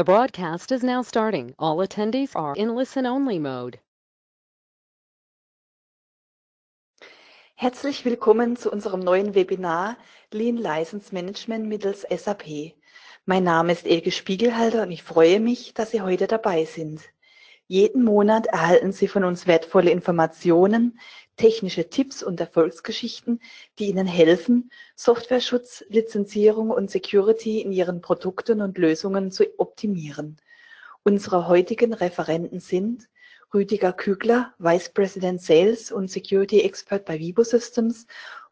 The broadcast is now starting. All attendees are in listen-only mode. Herzlich willkommen zu unserem neuen Webinar Lean License Management mittels SAP. Mein Name ist Elke Spiegelhalter und ich freue mich, dass Sie heute dabei sind. Jeden Monat erhalten Sie von uns wertvolle Informationen, technische Tipps und Erfolgsgeschichten, die Ihnen helfen, Softwareschutz, Lizenzierung und Security in Ihren Produkten und Lösungen zu optimieren. Unsere heutigen Referenten sind Rüdiger Kügler, Vice President Sales und Security Expert bei Vibo Systems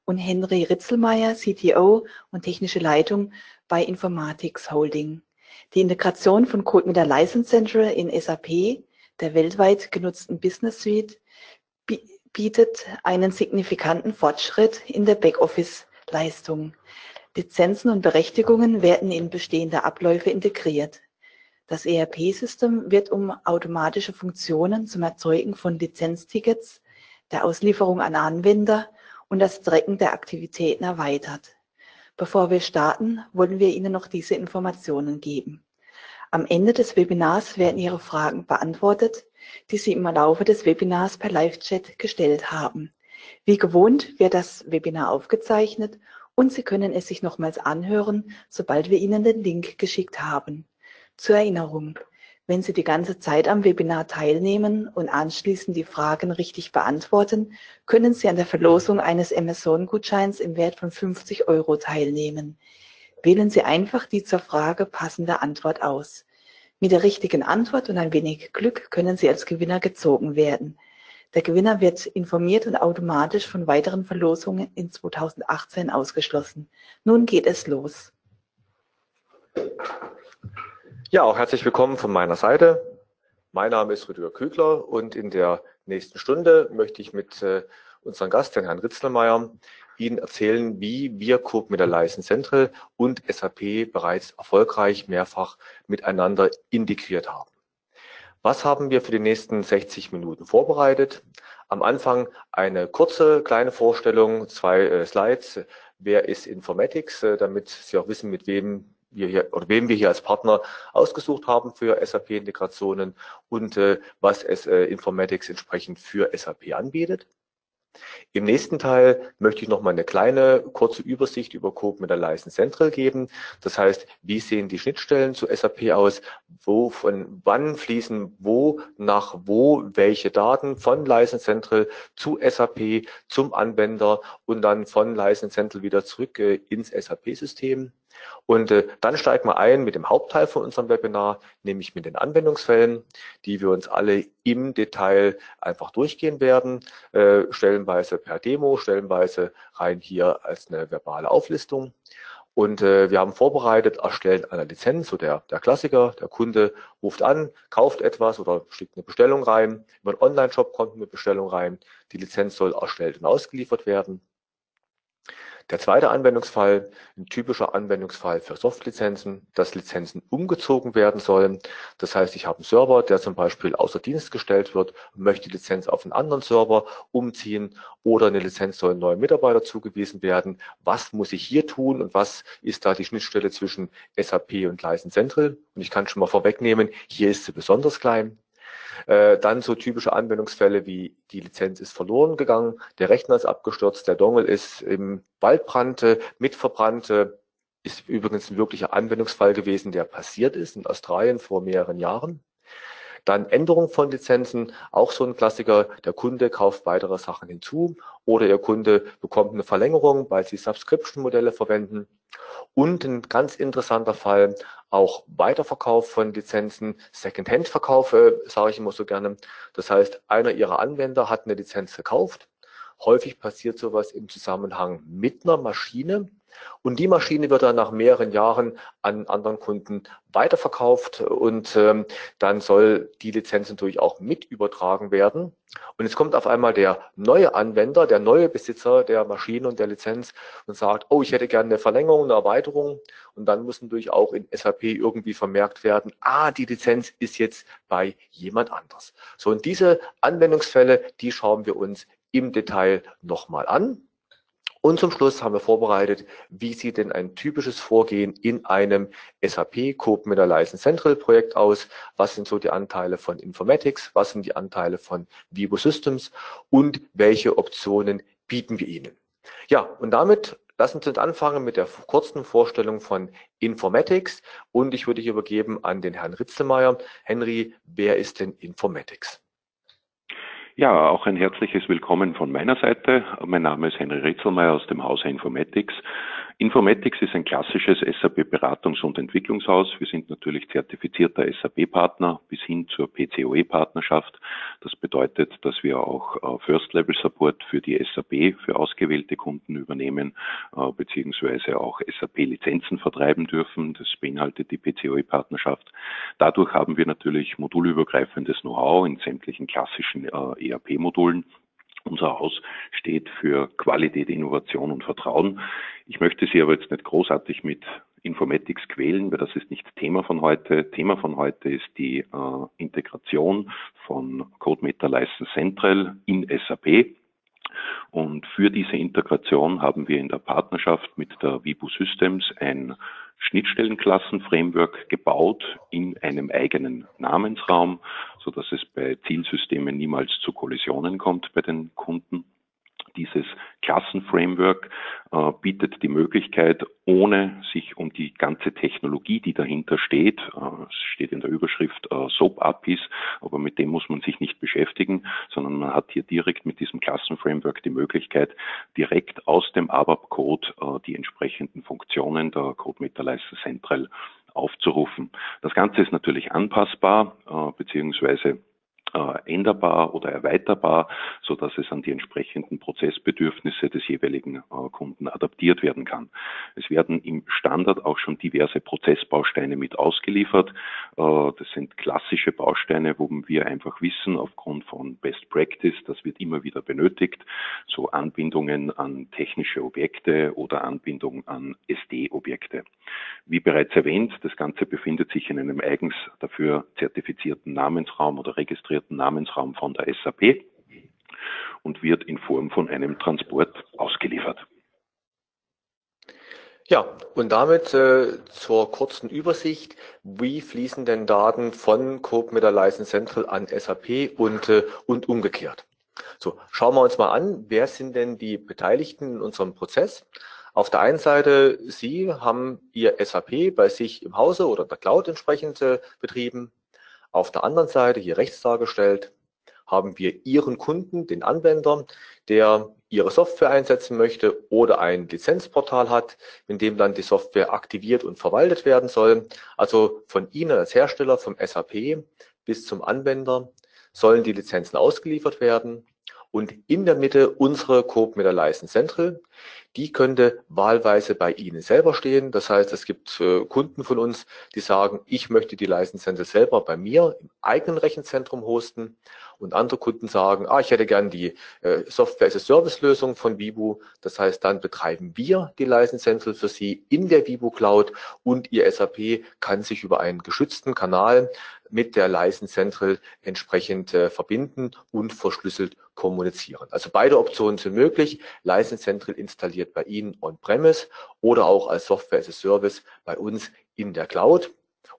und Henry Ritzelmeier, CTO und technische Leitung bei Informatics Holding. Die Integration von CodeMeter License Central in SAP, der weltweit genutzten Business Suite, bietet einen signifikanten Fortschritt in der Backoffice-Leistung. Lizenzen und Berechtigungen werden in bestehende Abläufe integriert. Das ERP-System wird um automatische Funktionen zum Erzeugen von Lizenztickets, der Auslieferung an Anwender und das Tracken der Aktivitäten erweitert. Bevor wir starten, wollen wir Ihnen noch diese Informationen geben. Am Ende des Webinars werden Ihre Fragen beantwortet, die Sie im Laufe des Webinars per Live-Chat gestellt haben. Wie gewohnt wird das Webinar aufgezeichnet und Sie können es sich nochmals anhören, sobald wir Ihnen den Link geschickt haben. Zur Erinnerung, wenn Sie die ganze Zeit am Webinar teilnehmen und anschließend die Fragen richtig beantworten, können Sie an der Verlosung eines Amazon-Gutscheins im Wert von 50 Euro teilnehmen. Wählen Sie einfach die zur Frage passende Antwort aus. Mit der richtigen Antwort und ein wenig Glück können Sie als Gewinner gezogen werden. Der Gewinner wird informiert und automatisch von weiteren Verlosungen in 2018 ausgeschlossen. Nun geht es los. Ja, auch herzlich willkommen von meiner Seite. Mein Name ist Rüdiger Kügler und in der nächsten Stunde möchte ich mit äh, unserem Gast, den Herrn Ritzelmeier, Ihnen erzählen, wie wir Coop mit License Central und SAP bereits erfolgreich mehrfach miteinander integriert haben. Was haben wir für die nächsten 60 Minuten vorbereitet? Am Anfang eine kurze kleine Vorstellung, zwei äh, Slides. Wer ist Informatics, äh, damit Sie auch wissen, mit wem wir hier oder wem wir hier als Partner ausgesucht haben für SAP-Integrationen und äh, was es äh, Informatics entsprechend für SAP anbietet. Im nächsten Teil möchte ich noch mal eine kleine kurze Übersicht über Coop mit der License Central geben. Das heißt, wie sehen die Schnittstellen zu SAP aus? Wo, von wann fließen wo nach wo welche Daten von License Central zu SAP, zum Anwender und dann von License Central wieder zurück äh, ins SAP-System? Und äh, dann steigen wir ein mit dem Hauptteil von unserem Webinar, nämlich mit den Anwendungsfällen, die wir uns alle im Detail einfach durchgehen werden, äh, stellenweise per Demo, stellenweise rein hier als eine verbale Auflistung. Und äh, wir haben vorbereitet, erstellen einer Lizenz, so der, der Klassiker, der Kunde ruft an, kauft etwas oder schickt eine Bestellung rein, über einen Online-Shop kommt eine Bestellung rein, die Lizenz soll erstellt und ausgeliefert werden. Der zweite Anwendungsfall, ein typischer Anwendungsfall für Softlizenzen, dass Lizenzen umgezogen werden sollen. Das heißt, ich habe einen Server, der zum Beispiel außer Dienst gestellt wird, möchte die Lizenz auf einen anderen Server umziehen oder eine Lizenz soll einem neuen Mitarbeiter zugewiesen werden. Was muss ich hier tun und was ist da die Schnittstelle zwischen SAP und License Central? Und ich kann schon mal vorwegnehmen, hier ist sie besonders klein. Äh, dann so typische Anwendungsfälle wie die Lizenz ist verloren gegangen, der Rechner ist abgestürzt, der Dongle ist im Waldbrand mit verbrannt. Ist übrigens ein wirklicher Anwendungsfall gewesen, der passiert ist in Australien vor mehreren Jahren. Dann Änderung von Lizenzen, auch so ein Klassiker. Der Kunde kauft weitere Sachen hinzu oder Ihr Kunde bekommt eine Verlängerung, weil Sie Subscription-Modelle verwenden. Und ein ganz interessanter Fall, auch Weiterverkauf von Lizenzen, Second-Hand-Verkauf, sage ich immer so gerne. Das heißt, einer Ihrer Anwender hat eine Lizenz gekauft. Häufig passiert sowas im Zusammenhang mit einer Maschine, und die Maschine wird dann nach mehreren Jahren an anderen Kunden weiterverkauft und ähm, dann soll die Lizenz natürlich auch mit übertragen werden. Und jetzt kommt auf einmal der neue Anwender, der neue Besitzer der Maschine und der Lizenz und sagt, oh, ich hätte gerne eine Verlängerung, eine Erweiterung. Und dann muss natürlich auch in SAP irgendwie vermerkt werden, ah, die Lizenz ist jetzt bei jemand anders. So, und diese Anwendungsfälle, die schauen wir uns im Detail nochmal an. Und zum Schluss haben wir vorbereitet, wie sieht denn ein typisches Vorgehen in einem SAP der License Central Projekt aus? Was sind so die Anteile von Informatics? Was sind die Anteile von Vivo Systems? Und welche Optionen bieten wir Ihnen? Ja, und damit lassen Sie uns anfangen mit der kurzen Vorstellung von Informatics. Und ich würde dich übergeben an den Herrn Ritzelmeier. Henry, wer ist denn Informatics? Ja, auch ein herzliches Willkommen von meiner Seite. Mein Name ist Henry Ritzelmeier aus dem Hause Informatics. Informatics ist ein klassisches SAP-Beratungs- und Entwicklungshaus. Wir sind natürlich zertifizierter SAP-Partner bis hin zur PCOE-Partnerschaft. Das bedeutet, dass wir auch äh, First-Level-Support für die SAP für ausgewählte Kunden übernehmen, äh, beziehungsweise auch SAP-Lizenzen vertreiben dürfen. Das beinhaltet die PCOE-Partnerschaft. Dadurch haben wir natürlich modulübergreifendes Know-how in sämtlichen klassischen äh, ERP-Modulen unser Haus steht für Qualität, Innovation und Vertrauen. Ich möchte Sie aber jetzt nicht großartig mit Informatics quälen, weil das ist nicht Thema von heute. Thema von heute ist die äh, Integration von CodeMeter License Central in SAP. Und für diese Integration haben wir in der Partnerschaft mit der Vibu Systems ein Schnittstellenklassenframework gebaut in einem eigenen Namensraum, so dass es bei Zielsystemen niemals zu Kollisionen kommt bei den Kunden. Dieses Klassenframework äh, bietet die Möglichkeit, ohne sich um die ganze Technologie, die dahinter steht, äh, es steht in der Überschrift äh, SOAP-APIs, aber mit dem muss man sich nicht beschäftigen, sondern man hat hier direkt mit diesem Klassenframework die Möglichkeit, direkt aus dem ABAP-Code äh, die entsprechenden Funktionen der CodeMeter Central aufzurufen. Das Ganze ist natürlich anpassbar, äh, beziehungsweise änderbar oder erweiterbar, so dass es an die entsprechenden Prozessbedürfnisse des jeweiligen äh, Kunden adaptiert werden kann. Es werden im Standard auch schon diverse Prozessbausteine mit ausgeliefert. Äh, das sind klassische Bausteine, wo wir einfach wissen, aufgrund von Best Practice, das wird immer wieder benötigt, so Anbindungen an technische Objekte oder Anbindung an SD-Objekte. Wie bereits erwähnt, das Ganze befindet sich in einem eigens dafür zertifizierten Namensraum oder registrierten Namensraum von der SAP und wird in Form von einem Transport ausgeliefert. Ja, und damit äh, zur kurzen Übersicht. Wie fließen denn Daten von Coop mit der License Central an SAP und, äh, und umgekehrt? So, schauen wir uns mal an, wer sind denn die Beteiligten in unserem Prozess? Auf der einen Seite, Sie haben Ihr SAP bei sich im Hause oder in der Cloud entsprechend äh, betrieben. Auf der anderen Seite, hier rechts dargestellt, haben wir Ihren Kunden, den Anwender, der Ihre Software einsetzen möchte oder ein Lizenzportal hat, in dem dann die Software aktiviert und verwaltet werden soll. Also von Ihnen als Hersteller, vom SAP bis zum Anwender sollen die Lizenzen ausgeliefert werden. Und in der Mitte unsere Coop mit der License Central, die könnte wahlweise bei Ihnen selber stehen. Das heißt, es gibt äh, Kunden von uns, die sagen, ich möchte die License Central selber bei mir im eigenen Rechenzentrum hosten. Und andere Kunden sagen, ah, ich hätte gern die äh, Software as a Service Lösung von Vibu. Das heißt, dann betreiben wir die License Central für Sie in der Vibu Cloud und Ihr SAP kann sich über einen geschützten Kanal mit der License Central entsprechend äh, verbinden und verschlüsselt kommunizieren. Also beide Optionen sind möglich. License Central installiert bei Ihnen on-premise oder auch als Software as a Service bei uns in der Cloud.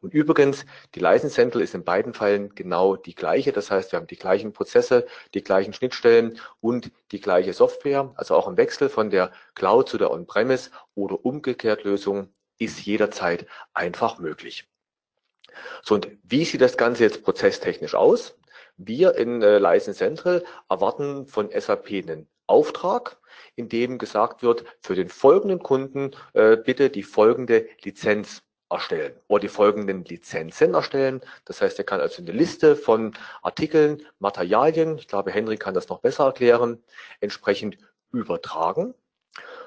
Und übrigens, die License Central ist in beiden Fällen genau die gleiche. Das heißt, wir haben die gleichen Prozesse, die gleichen Schnittstellen und die gleiche Software. Also auch ein Wechsel von der Cloud zu der On-Premise oder umgekehrt Lösung ist jederzeit einfach möglich. So, und wie sieht das Ganze jetzt prozesstechnisch aus? Wir in äh, License Central erwarten von SAP einen Auftrag, in dem gesagt wird, für den folgenden Kunden äh, bitte die folgende Lizenz erstellen oder die folgenden Lizenzen erstellen. Das heißt, er kann also eine Liste von Artikeln, Materialien, ich glaube, Henry kann das noch besser erklären, entsprechend übertragen.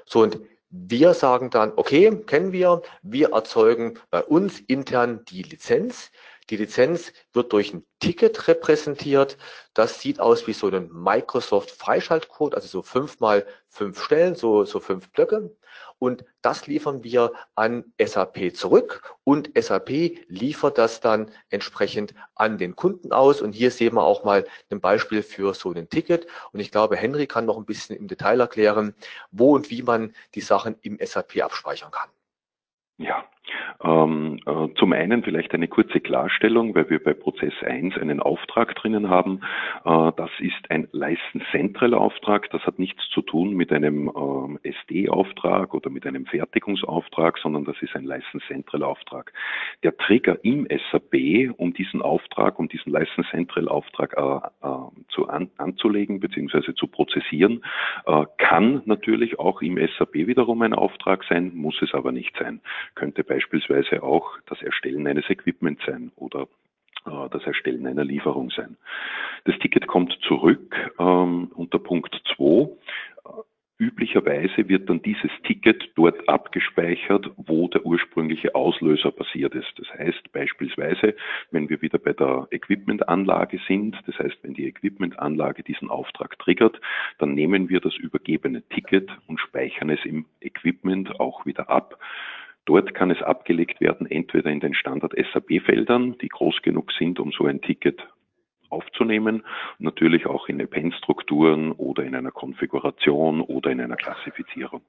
So, und wir sagen dann, okay, kennen wir, wir erzeugen bei uns intern die Lizenz. Die Lizenz wird durch ein Ticket repräsentiert. Das sieht aus wie so ein Microsoft Freischaltcode, also so fünf mal fünf Stellen, so, so fünf Blöcke. Und das liefern wir an SAP zurück. Und SAP liefert das dann entsprechend an den Kunden aus. Und hier sehen wir auch mal ein Beispiel für so ein Ticket. Und ich glaube, Henry kann noch ein bisschen im Detail erklären, wo und wie man die Sachen im SAP abspeichern kann. Ja, ähm, äh, zum einen vielleicht eine kurze Klarstellung, weil wir bei Prozess 1 einen Auftrag drinnen haben. Äh, das ist ein License Central Auftrag. Das hat nichts zu tun mit einem ähm, SD-Auftrag oder mit einem Fertigungsauftrag, sondern das ist ein License Central Auftrag. Der Trigger im SAP, um diesen Auftrag, um diesen License Central Auftrag äh, äh, zu an, anzulegen bzw. zu prozessieren, äh, kann natürlich auch im SAP wiederum ein Auftrag sein, muss es aber nicht sein. Könnte beispielsweise auch das Erstellen eines Equipments sein oder äh, das Erstellen einer Lieferung sein. Das Ticket kommt zurück ähm, unter Punkt 2. Üblicherweise wird dann dieses Ticket dort abgespeichert, wo der ursprüngliche Auslöser passiert ist. Das heißt beispielsweise, wenn wir wieder bei der Equipmentanlage sind, das heißt, wenn die Equipmentanlage diesen Auftrag triggert, dann nehmen wir das übergebene Ticket und speichern es im Equipment auch wieder ab. Dort kann es abgelegt werden, entweder in den Standard SAP-Feldern, die groß genug sind, um so ein Ticket aufzunehmen, natürlich auch in Append-Strukturen oder in einer Konfiguration oder in einer Klassifizierung.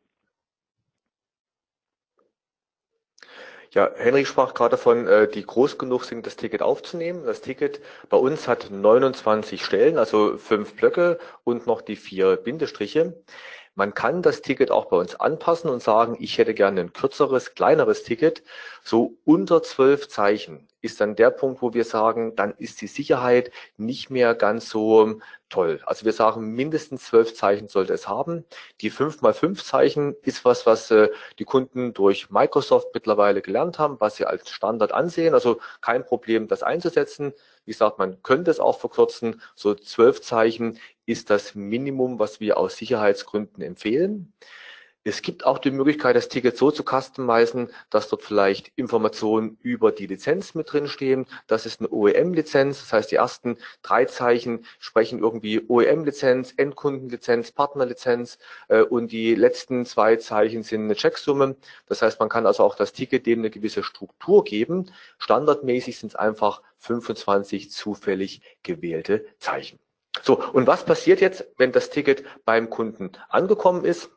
Ja, Henrik sprach gerade davon, äh, die groß genug sind, das Ticket aufzunehmen. Das Ticket bei uns hat 29 Stellen, also fünf Blöcke und noch die vier Bindestriche. Man kann das Ticket auch bei uns anpassen und sagen, ich hätte gerne ein kürzeres, kleineres Ticket. So unter zwölf Zeichen ist dann der Punkt, wo wir sagen, dann ist die Sicherheit nicht mehr ganz so toll. Also wir sagen, mindestens zwölf Zeichen sollte es haben. Die fünf mal fünf Zeichen ist was, was äh, die Kunden durch Microsoft mittlerweile gelernt haben, was sie als Standard ansehen. Also kein Problem, das einzusetzen. Wie gesagt, man könnte es auch verkürzen. So zwölf Zeichen ist das Minimum, was wir aus Sicherheitsgründen empfehlen. Es gibt auch die Möglichkeit, das Ticket so zu customizen, dass dort vielleicht Informationen über die Lizenz mit drin stehen. Das ist eine OEM-Lizenz. Das heißt, die ersten drei Zeichen sprechen irgendwie OEM-Lizenz, Endkundenlizenz, Partnerlizenz äh, und die letzten zwei Zeichen sind eine Checksumme. Das heißt, man kann also auch das Ticket dem eine gewisse Struktur geben. Standardmäßig sind es einfach 25 zufällig gewählte Zeichen. So, und was passiert jetzt, wenn das Ticket beim Kunden angekommen ist?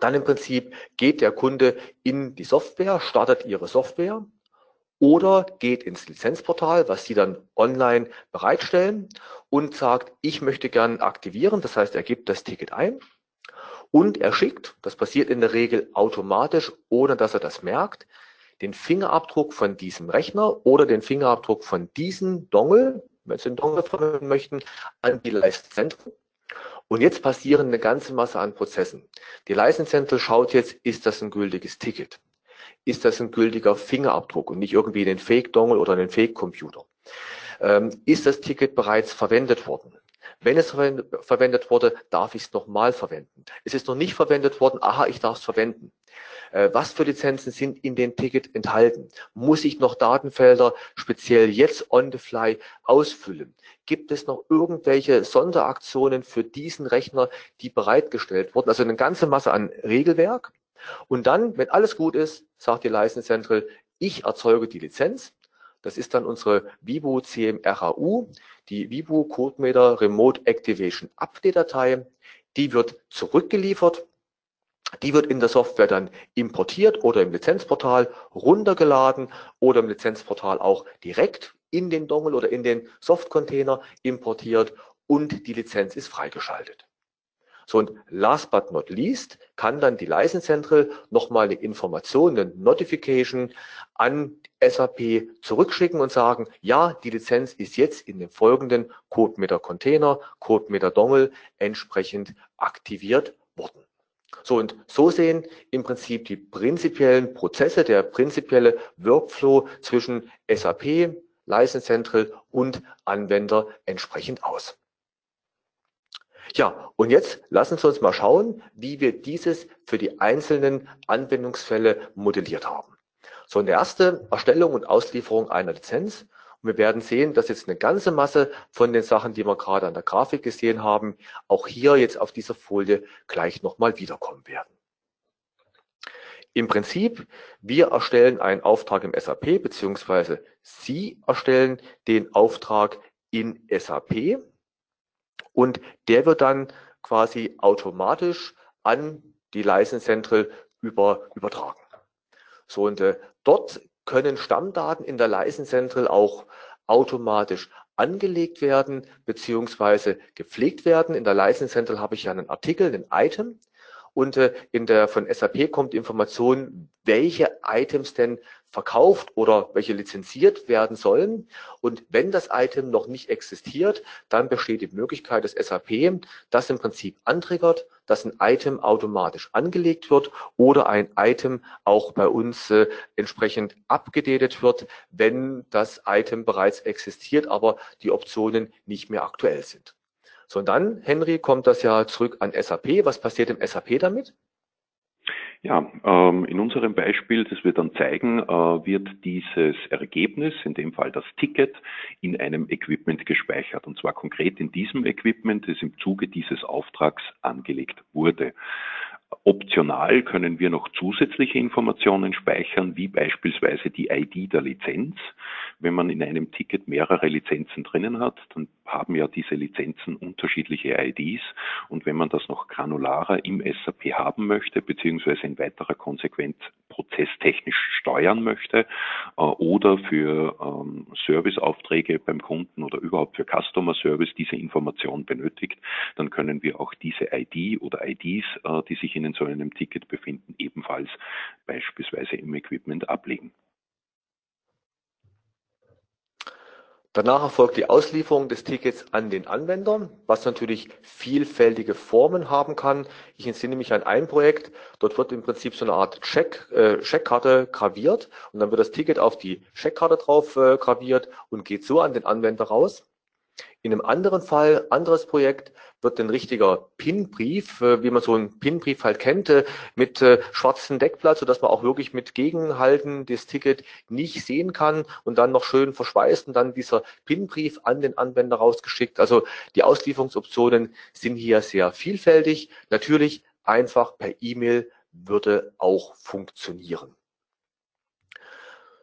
Dann im Prinzip geht der Kunde in die Software, startet ihre Software oder geht ins Lizenzportal, was sie dann online bereitstellen und sagt, ich möchte gern aktivieren. Das heißt, er gibt das Ticket ein und er schickt, das passiert in der Regel automatisch, ohne dass er das merkt, den Fingerabdruck von diesem Rechner oder den Fingerabdruck von diesem Dongle, wenn Sie den Dongle verwenden möchten, an die Leistzentren und jetzt passieren eine ganze Masse an Prozessen. Die License Central schaut jetzt, ist das ein gültiges Ticket? Ist das ein gültiger Fingerabdruck und nicht irgendwie den Fake-Dongle oder den Fake-Computer? Ähm, ist das Ticket bereits verwendet worden? Wenn es verwendet wurde, darf ich es nochmal verwenden. Es ist noch nicht verwendet worden, aha, ich darf es verwenden. Äh, was für Lizenzen sind in dem Ticket enthalten? Muss ich noch Datenfelder speziell jetzt on the fly ausfüllen? Gibt es noch irgendwelche Sonderaktionen für diesen Rechner, die bereitgestellt wurden? Also eine ganze Masse an Regelwerk. Und dann, wenn alles gut ist, sagt die License Central, ich erzeuge die Lizenz. Das ist dann unsere Vibo CMRAU, die Vibo CodeMeter Remote Activation Update Datei. Die wird zurückgeliefert die wird in der Software dann importiert oder im Lizenzportal runtergeladen oder im Lizenzportal auch direkt in den Dongle oder in den Softcontainer importiert und die Lizenz ist freigeschaltet. So und last but not least kann dann die License Central nochmal eine Information, eine Notification an SAP zurückschicken und sagen, ja, die Lizenz ist jetzt in dem folgenden CodeMeter Container, CodeMeter Dongle entsprechend aktiviert worden. So und so sehen im Prinzip die prinzipiellen Prozesse, der prinzipielle Workflow zwischen SAP, License Central und Anwender entsprechend aus. Ja, und jetzt lassen Sie uns mal schauen, wie wir dieses für die einzelnen Anwendungsfälle modelliert haben. So, in der erste Erstellung und Auslieferung einer Lizenz und wir werden sehen, dass jetzt eine ganze Masse von den Sachen, die wir gerade an der Grafik gesehen haben, auch hier jetzt auf dieser Folie gleich nochmal wiederkommen werden. Im Prinzip, wir erstellen einen Auftrag im SAP, beziehungsweise Sie erstellen den Auftrag in SAP und der wird dann quasi automatisch an die License Central über, übertragen. So, und äh, dort können Stammdaten in der License Central auch automatisch angelegt werden beziehungsweise gepflegt werden. In der License Central habe ich ja einen Artikel, ein Item und äh, in der von SAP kommt Information, welche Items denn verkauft oder welche lizenziert werden sollen. Und wenn das Item noch nicht existiert, dann besteht die Möglichkeit des SAP, das im Prinzip antriggert, dass ein Item automatisch angelegt wird oder ein Item auch bei uns äh, entsprechend abgedatet wird, wenn das Item bereits existiert, aber die Optionen nicht mehr aktuell sind. So, und dann, Henry, kommt das ja zurück an SAP. Was passiert im SAP damit? Ja, ähm, in unserem Beispiel, das wir dann zeigen, äh, wird dieses Ergebnis, in dem Fall das Ticket, in einem Equipment gespeichert. Und zwar konkret in diesem Equipment, das im Zuge dieses Auftrags angelegt wurde. Optional können wir noch zusätzliche Informationen speichern, wie beispielsweise die ID der Lizenz. Wenn man in einem Ticket mehrere Lizenzen drinnen hat, dann haben ja diese Lizenzen unterschiedliche IDs. Und wenn man das noch granularer im SAP haben möchte, beziehungsweise in weiterer Konsequenz prozesstechnisch steuern möchte äh, oder für ähm, Serviceaufträge beim Kunden oder überhaupt für Customer Service diese Information benötigt, dann können wir auch diese ID oder IDs, äh, die sich in so einem Ticket befinden, ebenfalls beispielsweise im Equipment ablegen. Danach erfolgt die Auslieferung des Tickets an den Anwender, was natürlich vielfältige Formen haben kann. Ich entsinne mich an ein Projekt, dort wird im Prinzip so eine Art Check, äh, Checkkarte graviert und dann wird das Ticket auf die Checkkarte drauf äh, graviert und geht so an den Anwender raus. In einem anderen Fall, anderes Projekt, wird ein richtiger PIN-Brief, äh, wie man so einen PIN-Brief halt kennt, äh, mit äh, schwarzem Deckblatt, sodass man auch wirklich mit Gegenhalten das Ticket nicht sehen kann und dann noch schön verschweißt und dann dieser PIN-Brief an den Anwender rausgeschickt. Also die Auslieferungsoptionen sind hier sehr vielfältig. Natürlich einfach per E-Mail würde auch funktionieren.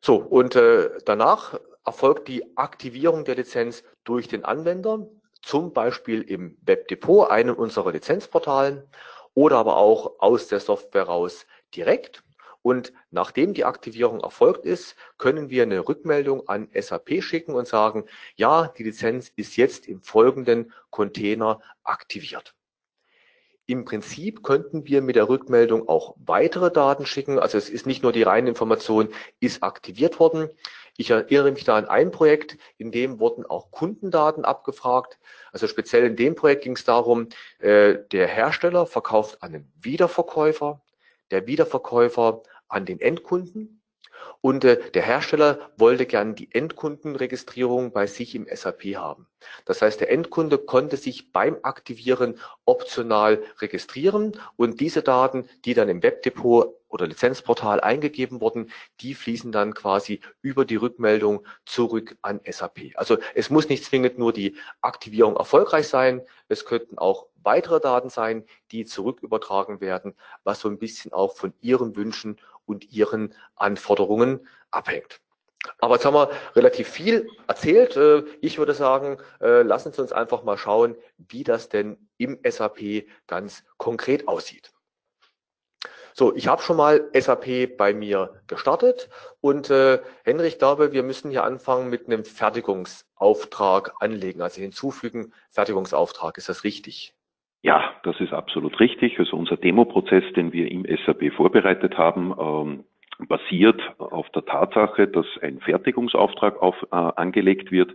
So, und äh, danach erfolgt die Aktivierung der Lizenz durch den Anwender, zum Beispiel im Webdepot, einem unserer Lizenzportalen oder aber auch aus der Software raus direkt. Und nachdem die Aktivierung erfolgt ist, können wir eine Rückmeldung an SAP schicken und sagen, ja, die Lizenz ist jetzt im folgenden Container aktiviert. Im Prinzip könnten wir mit der Rückmeldung auch weitere Daten schicken. Also es ist nicht nur die reine Information, ist aktiviert worden. Ich erinnere mich da an ein Projekt, in dem wurden auch Kundendaten abgefragt. Also speziell in dem Projekt ging es darum, äh, der Hersteller verkauft an einen Wiederverkäufer, der Wiederverkäufer an den Endkunden und äh, der Hersteller wollte gern die Endkundenregistrierung bei sich im SAP haben. Das heißt, der Endkunde konnte sich beim Aktivieren optional registrieren und diese Daten, die dann im Webdepot oder Lizenzportal eingegeben wurden, die fließen dann quasi über die Rückmeldung zurück an SAP. Also es muss nicht zwingend nur die Aktivierung erfolgreich sein, es könnten auch weitere Daten sein, die zurückübertragen werden, was so ein bisschen auch von Ihren Wünschen und ihren Anforderungen abhängt. Aber jetzt haben wir relativ viel erzählt. Äh, ich würde sagen, äh, lassen Sie uns einfach mal schauen, wie das denn im SAP ganz konkret aussieht. So, ich habe schon mal SAP bei mir gestartet und äh, Henrich, glaube, wir müssen hier anfangen mit einem Fertigungsauftrag anlegen, also hinzufügen Fertigungsauftrag. Ist das richtig? Ja, das ist absolut richtig. Also unser Demoprozess, den wir im SAP vorbereitet haben, ähm, basiert auf der Tatsache, dass ein Fertigungsauftrag auf, äh, angelegt wird,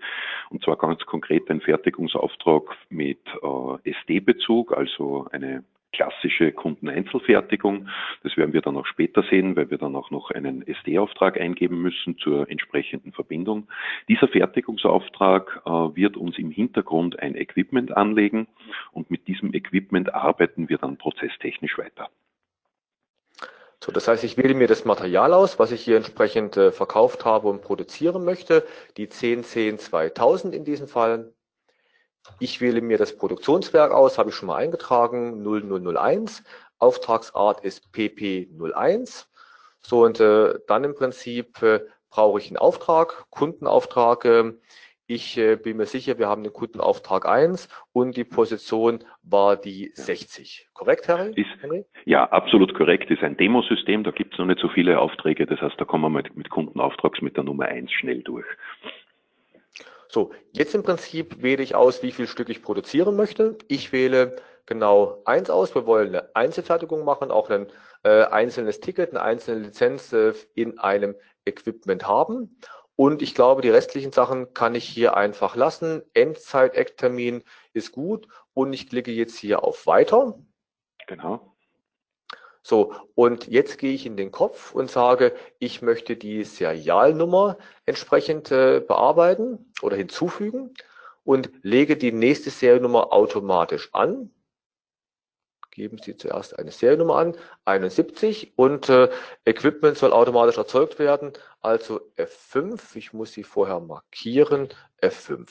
und zwar ganz konkret ein Fertigungsauftrag mit äh, SD-Bezug, also eine klassische Kundeneinzelfertigung. Das werden wir dann auch später sehen, weil wir dann auch noch einen SD-Auftrag eingeben müssen zur entsprechenden Verbindung. Dieser Fertigungsauftrag äh, wird uns im Hintergrund ein Equipment anlegen und mit diesem Equipment arbeiten wir dann prozesstechnisch weiter. So, das heißt, ich wähle mir das Material aus, was ich hier entsprechend äh, verkauft habe und produzieren möchte. Die 1010 2000 in diesem Fall. Ich wähle mir das Produktionswerk aus, habe ich schon mal eingetragen, 0001. Auftragsart ist PP01 So, und äh, dann im Prinzip äh, brauche ich einen Auftrag, Kundenauftrag. Äh, ich äh, bin mir sicher, wir haben den Kundenauftrag 1 und die Position war die 60. Korrekt, Harry? Ist, ja, absolut korrekt. Ist ein Demosystem, da gibt es noch nicht so viele Aufträge. Das heißt, da kommen wir mit, mit Kundenauftrags mit der Nummer 1 schnell durch. So, jetzt im Prinzip wähle ich aus, wie viel Stück ich produzieren möchte. Ich wähle genau eins aus. Wir wollen eine Einzelfertigung machen, auch ein äh, einzelnes Ticket, eine einzelne Lizenz äh, in einem Equipment haben. Und ich glaube, die restlichen Sachen kann ich hier einfach lassen. Endzeit-Ecktermin ist gut. Und ich klicke jetzt hier auf Weiter. Genau. So, und jetzt gehe ich in den Kopf und sage, ich möchte die Serialnummer entsprechend äh, bearbeiten oder hinzufügen und lege die nächste Seriennummer automatisch an geben Sie zuerst eine Seriennummer an, 71 und äh, Equipment soll automatisch erzeugt werden, also F5, ich muss sie vorher markieren, F5.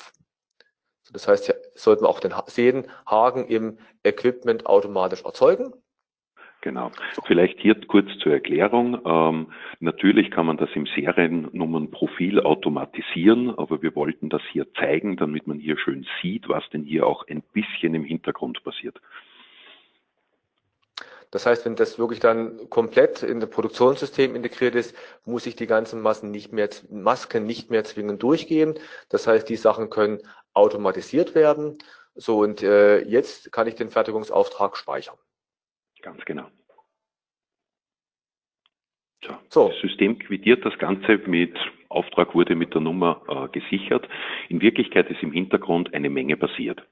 Das heißt, hier sollten wir auch den sehen, Haken im Equipment automatisch erzeugen. Genau. Vielleicht hier kurz zur Erklärung. Ähm, natürlich kann man das im Seriennummernprofil automatisieren, aber wir wollten das hier zeigen, damit man hier schön sieht, was denn hier auch ein bisschen im Hintergrund passiert. Das heißt, wenn das wirklich dann komplett in das Produktionssystem integriert ist, muss ich die ganzen Massen nicht mehr, Masken nicht mehr zwingend durchgehen. Das heißt, die Sachen können automatisiert werden. So, und äh, jetzt kann ich den Fertigungsauftrag speichern. Ganz genau. So. Das System quittiert das Ganze mit Auftrag wurde mit der Nummer äh, gesichert. In Wirklichkeit ist im Hintergrund eine Menge passiert.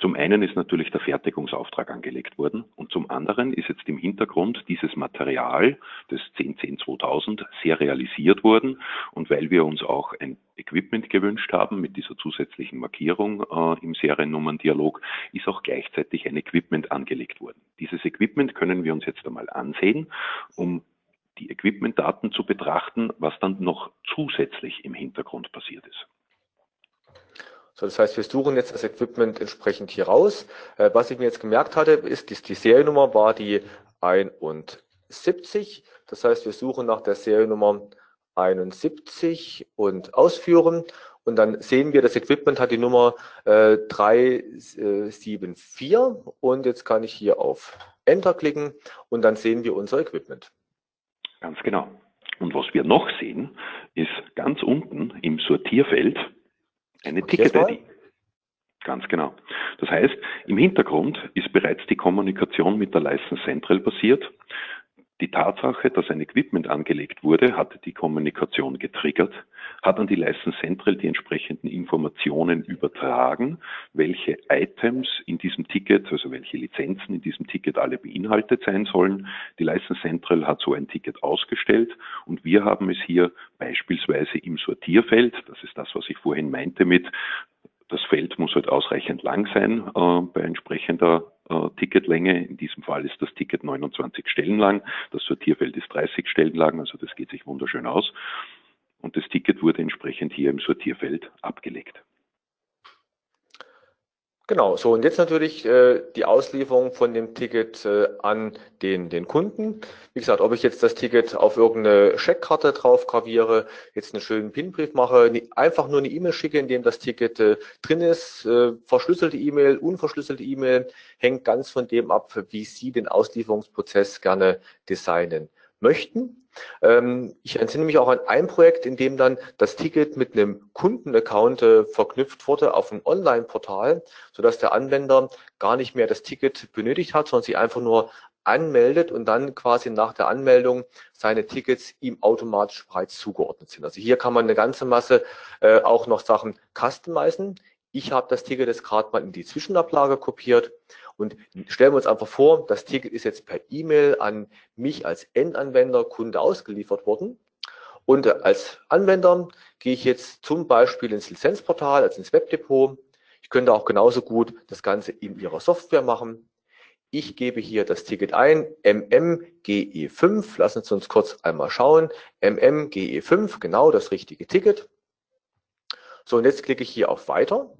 Zum einen ist natürlich der Fertigungsauftrag angelegt worden und zum anderen ist jetzt im Hintergrund dieses Material des 1010-2000 serialisiert worden und weil wir uns auch ein Equipment gewünscht haben mit dieser zusätzlichen Markierung äh, im Seriennummerndialog, ist auch gleichzeitig ein Equipment angelegt worden. Dieses Equipment können wir uns jetzt einmal ansehen, um die Equipment-Daten zu betrachten, was dann noch zusätzlich im Hintergrund passiert ist. So, das heißt, wir suchen jetzt das Equipment entsprechend hier raus. Äh, was ich mir jetzt gemerkt hatte, ist, die, die Seriennummer war die 71. Das heißt, wir suchen nach der Seriennummer 71 und ausführen. Und dann sehen wir, das Equipment hat die Nummer äh, 374. Und jetzt kann ich hier auf Enter klicken und dann sehen wir unser Equipment. Ganz genau. Und was wir noch sehen, ist ganz unten im Sortierfeld eine Ticket-ID. Ganz genau. Das heißt, im Hintergrund ist bereits die Kommunikation mit der License Central passiert. Die Tatsache, dass ein Equipment angelegt wurde, hat die Kommunikation getriggert, hat an die License Central die entsprechenden Informationen übertragen, welche Items in diesem Ticket, also welche Lizenzen in diesem Ticket alle beinhaltet sein sollen. Die License Central hat so ein Ticket ausgestellt und wir haben es hier beispielsweise im Sortierfeld, das ist das, was ich vorhin meinte mit, das Feld muss halt ausreichend lang sein äh, bei entsprechender äh, Ticketlänge. In diesem Fall ist das Ticket 29 Stellen lang, das Sortierfeld ist 30 Stellen lang, also das geht sich wunderschön aus. Und das Ticket wurde entsprechend hier im Sortierfeld abgelegt. Genau, so und jetzt natürlich äh, die Auslieferung von dem Ticket äh, an den, den Kunden. Wie gesagt, ob ich jetzt das Ticket auf irgendeine Scheckkarte drauf graviere, jetzt einen schönen Pinbrief mache, einfach nur eine E-Mail schicke, in dem das Ticket äh, drin ist, äh, verschlüsselte E-Mail, unverschlüsselte E-Mail, hängt ganz von dem ab, wie Sie den Auslieferungsprozess gerne designen möchten. Ähm, ich entsinne mich auch an ein Projekt, in dem dann das Ticket mit einem Kundenaccount äh, verknüpft wurde auf ein Online-Portal, sodass der Anwender gar nicht mehr das Ticket benötigt hat, sondern sich einfach nur anmeldet und dann quasi nach der Anmeldung seine Tickets ihm automatisch bereits zugeordnet sind. Also hier kann man eine ganze Masse äh, auch noch Sachen customizen. Ich habe das Ticket jetzt gerade mal in die Zwischenablage kopiert und stellen wir uns einfach vor, das Ticket ist jetzt per E-Mail an mich als Endanwender, Kunde ausgeliefert worden. Und als Anwender gehe ich jetzt zum Beispiel ins Lizenzportal, also ins Webdepot. Ich könnte auch genauso gut das Ganze in Ihrer Software machen. Ich gebe hier das Ticket ein, MMGE5. Lassen Sie uns kurz einmal schauen. MMGE5, genau das richtige Ticket. So, und jetzt klicke ich hier auf Weiter.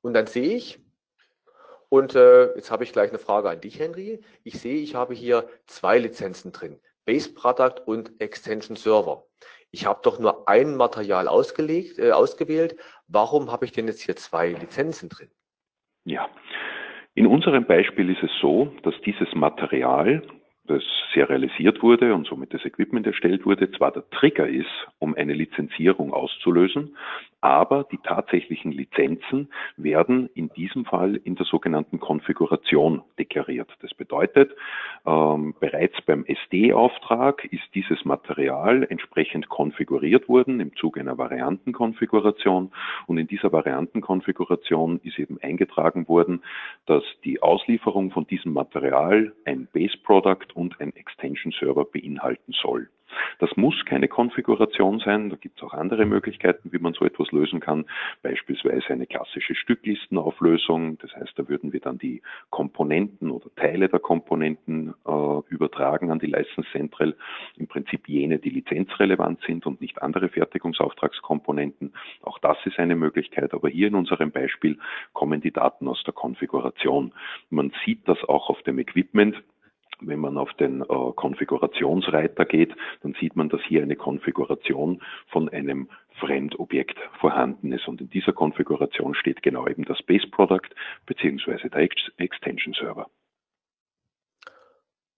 Und dann sehe ich, und äh, jetzt habe ich gleich eine Frage an dich, Henry. Ich sehe, ich habe hier zwei Lizenzen drin. Base Product und Extension Server. Ich habe doch nur ein Material ausgelegt, äh, ausgewählt. Warum habe ich denn jetzt hier zwei Lizenzen drin? Ja, in unserem Beispiel ist es so, dass dieses Material das serialisiert wurde und somit das Equipment erstellt wurde, zwar der Trigger ist, um eine Lizenzierung auszulösen, aber die tatsächlichen Lizenzen werden in diesem Fall in der sogenannten Konfiguration deklariert. Das bedeutet, ähm, bereits beim SD-Auftrag ist dieses Material entsprechend konfiguriert worden im Zuge einer Variantenkonfiguration und in dieser Variantenkonfiguration ist eben eingetragen worden, dass die Auslieferung von diesem Material ein Base Product und ein Extension Server beinhalten soll. Das muss keine Konfiguration sein. Da gibt es auch andere Möglichkeiten, wie man so etwas lösen kann. Beispielsweise eine klassische Stücklistenauflösung. Das heißt, da würden wir dann die Komponenten oder Teile der Komponenten äh, übertragen an die License Central. Im Prinzip jene, die lizenzrelevant sind und nicht andere Fertigungsauftragskomponenten. Auch das ist eine Möglichkeit. Aber hier in unserem Beispiel kommen die Daten aus der Konfiguration. Man sieht das auch auf dem Equipment. Wenn man auf den äh, Konfigurationsreiter geht, dann sieht man, dass hier eine Konfiguration von einem Fremdobjekt vorhanden ist. Und in dieser Konfiguration steht genau eben das Base Product beziehungsweise der Ex Extension Server.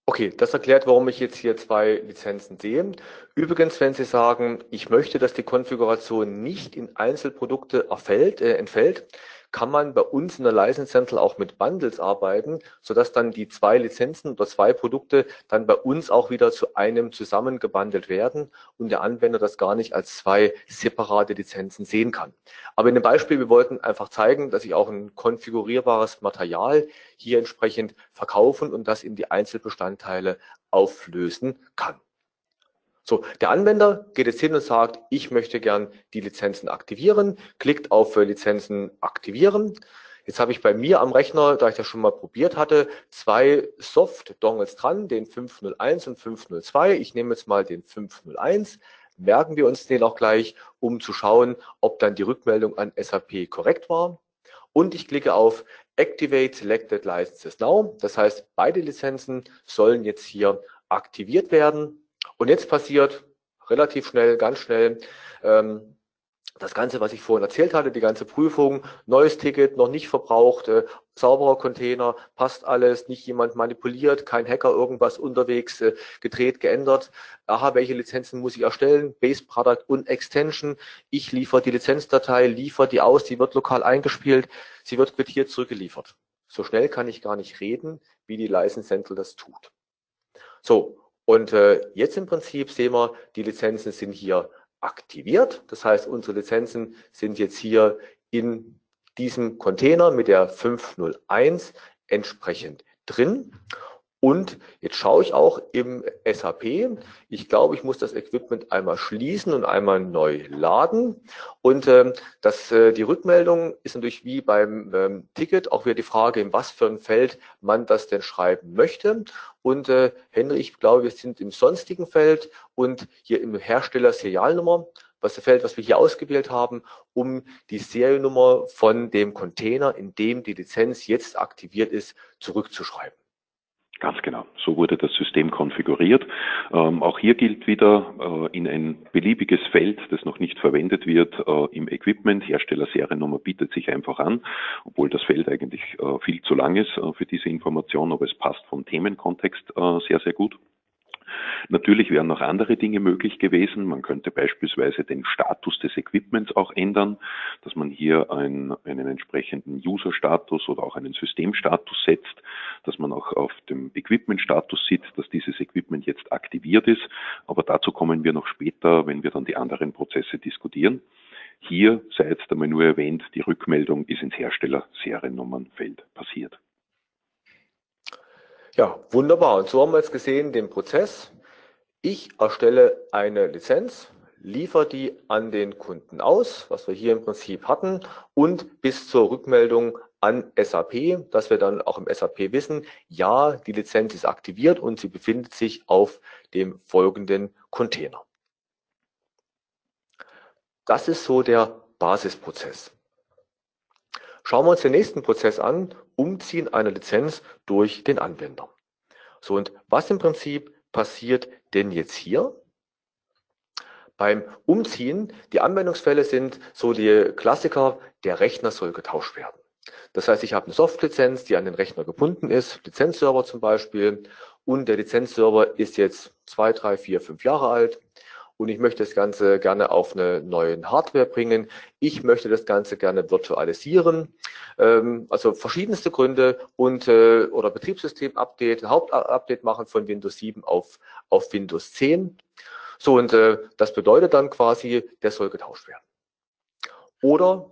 Okay, das erklärt, warum ich jetzt hier zwei Lizenzen sehe. Übrigens, wenn Sie sagen, ich möchte, dass die Konfiguration nicht in Einzelprodukte erfällt, äh, entfällt, kann man bei uns in der License Central auch mit Bundles arbeiten, sodass dann die zwei Lizenzen oder zwei Produkte dann bei uns auch wieder zu einem zusammengebundelt werden und der Anwender das gar nicht als zwei separate Lizenzen sehen kann. Aber in dem Beispiel, wir wollten einfach zeigen, dass ich auch ein konfigurierbares Material hier entsprechend verkaufen und das in die Einzelbestandteile auflösen kann. So, der Anwender geht jetzt hin und sagt, ich möchte gern die Lizenzen aktivieren, klickt auf Lizenzen aktivieren. Jetzt habe ich bei mir am Rechner, da ich das schon mal probiert hatte, zwei Soft-Dongles dran, den 501 und 502. Ich nehme jetzt mal den 501, merken wir uns den auch gleich, um zu schauen, ob dann die Rückmeldung an SAP korrekt war. Und ich klicke auf Activate Selected Licenses Now. Das heißt, beide Lizenzen sollen jetzt hier aktiviert werden. Und jetzt passiert relativ schnell, ganz schnell, ähm, das Ganze, was ich vorhin erzählt hatte, die ganze Prüfung, neues Ticket, noch nicht verbraucht, äh, sauberer Container, passt alles, nicht jemand manipuliert, kein Hacker irgendwas unterwegs äh, gedreht, geändert. Aha, welche Lizenzen muss ich erstellen? Base Product und Extension. Ich liefere die Lizenzdatei, liefere die aus, die wird lokal eingespielt, sie wird quittiert zurückgeliefert. So schnell kann ich gar nicht reden, wie die License Central das tut. So, und äh, jetzt im Prinzip sehen wir, die Lizenzen sind hier aktiviert. Das heißt, unsere Lizenzen sind jetzt hier in diesem Container mit der 501 entsprechend drin. Und jetzt schaue ich auch im SAP. Ich glaube, ich muss das Equipment einmal schließen und einmal neu laden. Und ähm, das, äh, die Rückmeldung ist natürlich wie beim ähm, Ticket auch wieder die Frage, in was für ein Feld man das denn schreiben möchte. Und äh, Henry, ich glaube, wir sind im sonstigen Feld und hier im Hersteller Serialnummer was das Feld, was wir hier ausgewählt haben, um die Seriennummer von dem Container, in dem die Lizenz jetzt aktiviert ist, zurückzuschreiben. Ganz genau. So wurde das System konfiguriert. Ähm, auch hier gilt wieder äh, in ein beliebiges Feld, das noch nicht verwendet wird, äh, im Equipment. Hersteller Seriennummer bietet sich einfach an, obwohl das Feld eigentlich äh, viel zu lang ist äh, für diese Information, aber es passt vom Themenkontext äh, sehr, sehr gut. Natürlich wären noch andere Dinge möglich gewesen. Man könnte beispielsweise den Status des Equipments auch ändern, dass man hier einen, einen entsprechenden User-Status oder auch einen Systemstatus setzt, dass man auch auf dem Equipment-Status sieht, dass dieses Equipment jetzt aktiviert ist. Aber dazu kommen wir noch später, wenn wir dann die anderen Prozesse diskutieren. Hier sei jetzt einmal nur erwähnt, die Rückmeldung ist ins Hersteller-Seriennummernfeld passiert. Ja, wunderbar. Und so haben wir jetzt gesehen den Prozess. Ich erstelle eine Lizenz, liefere die an den Kunden aus, was wir hier im Prinzip hatten, und bis zur Rückmeldung an SAP, dass wir dann auch im SAP wissen, ja, die Lizenz ist aktiviert und sie befindet sich auf dem folgenden Container. Das ist so der Basisprozess. Schauen wir uns den nächsten Prozess an, Umziehen einer Lizenz durch den Anwender. So, und was im Prinzip passiert denn jetzt hier? Beim Umziehen, die Anwendungsfälle sind so die Klassiker, der Rechner soll getauscht werden. Das heißt, ich habe eine Softlizenz, die an den Rechner gebunden ist, Lizenzserver zum Beispiel, und der Lizenzserver ist jetzt zwei, drei, vier, fünf Jahre alt und ich möchte das Ganze gerne auf eine neue Hardware bringen. Ich möchte das Ganze gerne virtualisieren, ähm, also verschiedenste Gründe und äh, oder Betriebssystem-Update, Hauptupdate machen von Windows 7 auf, auf Windows 10. So, und äh, das bedeutet dann quasi, der soll getauscht werden. Oder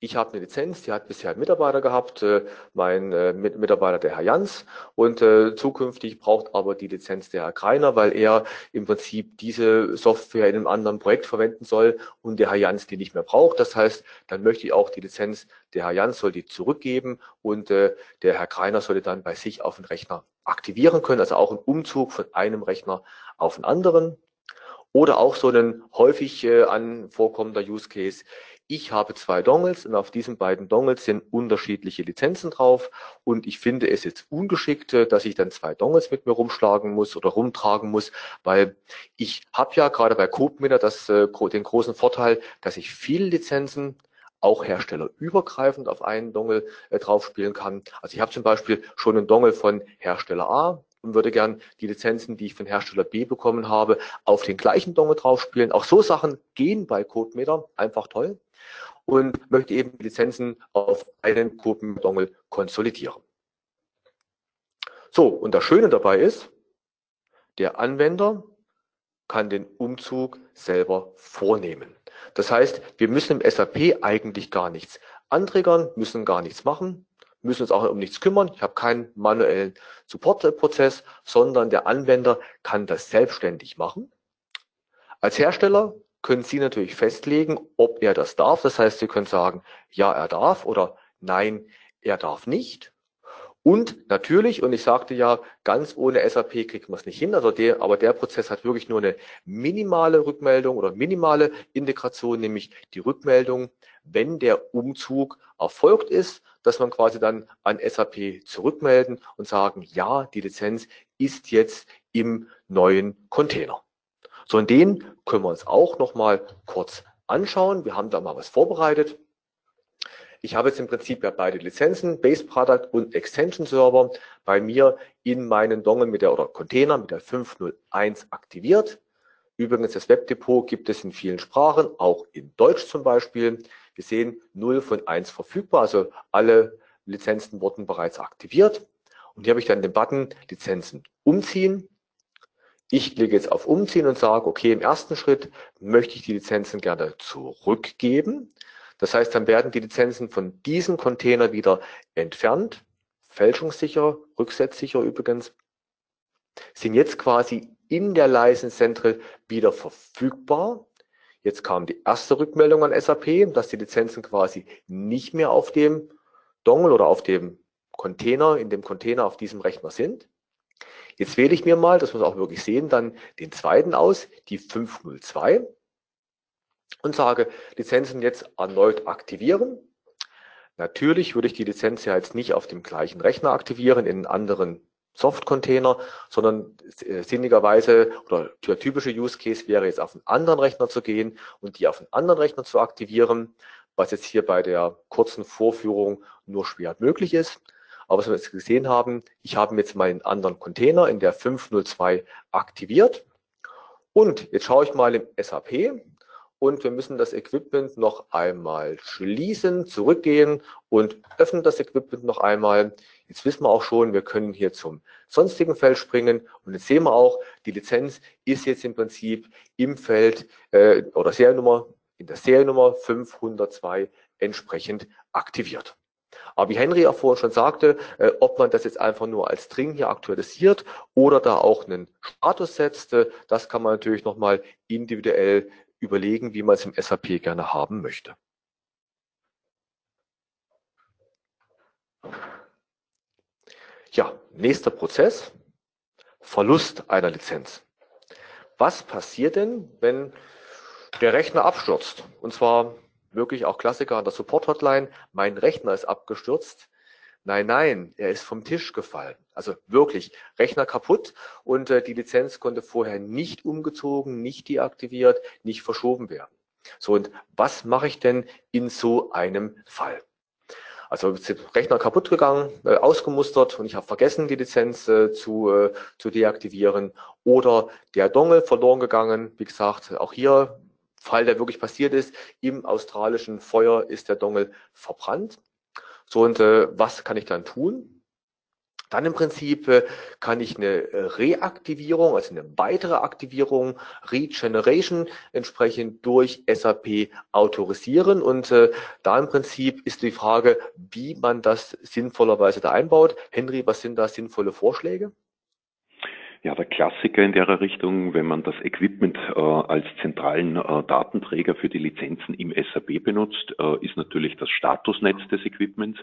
ich habe eine Lizenz, die hat bisher einen Mitarbeiter gehabt, äh, mein äh, Mitarbeiter der Herr Jans und äh, zukünftig braucht aber die Lizenz der Herr Kreiner, weil er im Prinzip diese Software in einem anderen Projekt verwenden soll und der Herr Jans die nicht mehr braucht. Das heißt, dann möchte ich auch die Lizenz, der Herr Jans soll die zurückgeben und der Herr Kreiner sollte dann bei sich auf den Rechner aktivieren können, also auch ein Umzug von einem Rechner auf einen anderen. Oder auch so ein häufig äh, an vorkommender Use Case. Ich habe zwei Dongles und auf diesen beiden Dongles sind unterschiedliche Lizenzen drauf und ich finde es jetzt ungeschickt, äh, dass ich dann zwei Dongles mit mir rumschlagen muss oder rumtragen muss, weil ich habe ja gerade bei CodeMinter das, äh, den großen Vorteil, dass ich viele Lizenzen auch herstellerübergreifend auf einen Dongle äh, drauf spielen kann. Also ich habe zum Beispiel schon einen Dongle von Hersteller A, und würde gern die Lizenzen, die ich von Hersteller B bekommen habe, auf den gleichen Dongle drauf spielen. Auch so Sachen gehen bei CodeMeter, einfach toll und möchte eben Lizenzen auf einen Gruppendongle konsolidieren. So, und das Schöne dabei ist, der Anwender kann den Umzug selber vornehmen. Das heißt, wir müssen im SAP eigentlich gar nichts anträgern, müssen gar nichts machen, müssen uns auch um nichts kümmern. Ich habe keinen manuellen Supportprozess, sondern der Anwender kann das selbstständig machen. Als Hersteller können Sie natürlich festlegen, ob er das darf. Das heißt, Sie können sagen, ja, er darf oder nein, er darf nicht. Und natürlich, und ich sagte ja, ganz ohne SAP kriegt man es nicht hin, also der, aber der Prozess hat wirklich nur eine minimale Rückmeldung oder minimale Integration, nämlich die Rückmeldung, wenn der Umzug erfolgt ist, dass man quasi dann an SAP zurückmelden und sagen, ja, die Lizenz ist jetzt im neuen Container. So, und den können wir uns auch noch mal kurz anschauen. Wir haben da mal was vorbereitet. Ich habe jetzt im Prinzip ja beide Lizenzen, Base Product und Extension Server, bei mir in meinen Dongle mit der oder Container mit der 501 aktiviert. Übrigens, das Webdepot gibt es in vielen Sprachen, auch in Deutsch zum Beispiel. Wir sehen 0 von 1 verfügbar, also alle Lizenzen wurden bereits aktiviert. Und hier habe ich dann den Button Lizenzen umziehen. Ich klicke jetzt auf Umziehen und sage, okay, im ersten Schritt möchte ich die Lizenzen gerne zurückgeben. Das heißt, dann werden die Lizenzen von diesem Container wieder entfernt, fälschungssicher, rücksetzsicher übrigens, sind jetzt quasi in der License Central wieder verfügbar. Jetzt kam die erste Rückmeldung an SAP, dass die Lizenzen quasi nicht mehr auf dem Dongle oder auf dem Container, in dem Container auf diesem Rechner sind. Jetzt wähle ich mir mal, das muss auch wirklich sehen, dann den zweiten aus, die 502 und sage Lizenzen jetzt erneut aktivieren. Natürlich würde ich die Lizenz ja jetzt nicht auf dem gleichen Rechner aktivieren, in einem anderen Soft-Container, sondern äh, sinnigerweise oder der typische Use Case wäre jetzt auf einen anderen Rechner zu gehen und die auf einen anderen Rechner zu aktivieren, was jetzt hier bei der kurzen Vorführung nur schwer möglich ist. Aber was wir jetzt gesehen haben, ich habe jetzt meinen anderen Container in der 502 aktiviert. Und jetzt schaue ich mal im SAP und wir müssen das Equipment noch einmal schließen, zurückgehen und öffnen das Equipment noch einmal. Jetzt wissen wir auch schon, wir können hier zum sonstigen Feld springen und jetzt sehen wir auch, die Lizenz ist jetzt im Prinzip im Feld äh, oder Seriennummer, in der Seriennummer 502 entsprechend aktiviert. Aber wie Henry auch vorhin schon sagte, äh, ob man das jetzt einfach nur als String hier aktualisiert oder da auch einen Status setzt, äh, das kann man natürlich nochmal individuell überlegen, wie man es im SAP gerne haben möchte. Ja, nächster Prozess, Verlust einer Lizenz. Was passiert denn, wenn der Rechner abstürzt? Und zwar wirklich auch Klassiker an der Support-Hotline. Mein Rechner ist abgestürzt. Nein, nein, er ist vom Tisch gefallen. Also wirklich, Rechner kaputt und äh, die Lizenz konnte vorher nicht umgezogen, nicht deaktiviert, nicht verschoben werden. So, und was mache ich denn in so einem Fall? Also Rechner kaputt gegangen, äh, ausgemustert und ich habe vergessen, die Lizenz äh, zu, äh, zu deaktivieren. Oder der Dongle verloren gegangen. Wie gesagt, auch hier, Fall, der wirklich passiert ist, im australischen Feuer ist der Dongle verbrannt. So, und äh, was kann ich dann tun? Dann im Prinzip äh, kann ich eine Reaktivierung, also eine weitere Aktivierung, Regeneration entsprechend durch SAP autorisieren. Und äh, da im Prinzip ist die Frage, wie man das sinnvollerweise da einbaut. Henry, was sind da sinnvolle Vorschläge? Ja, der Klassiker in der Richtung, wenn man das Equipment äh, als zentralen äh, Datenträger für die Lizenzen im SAP benutzt, äh, ist natürlich das Statusnetz des Equipments.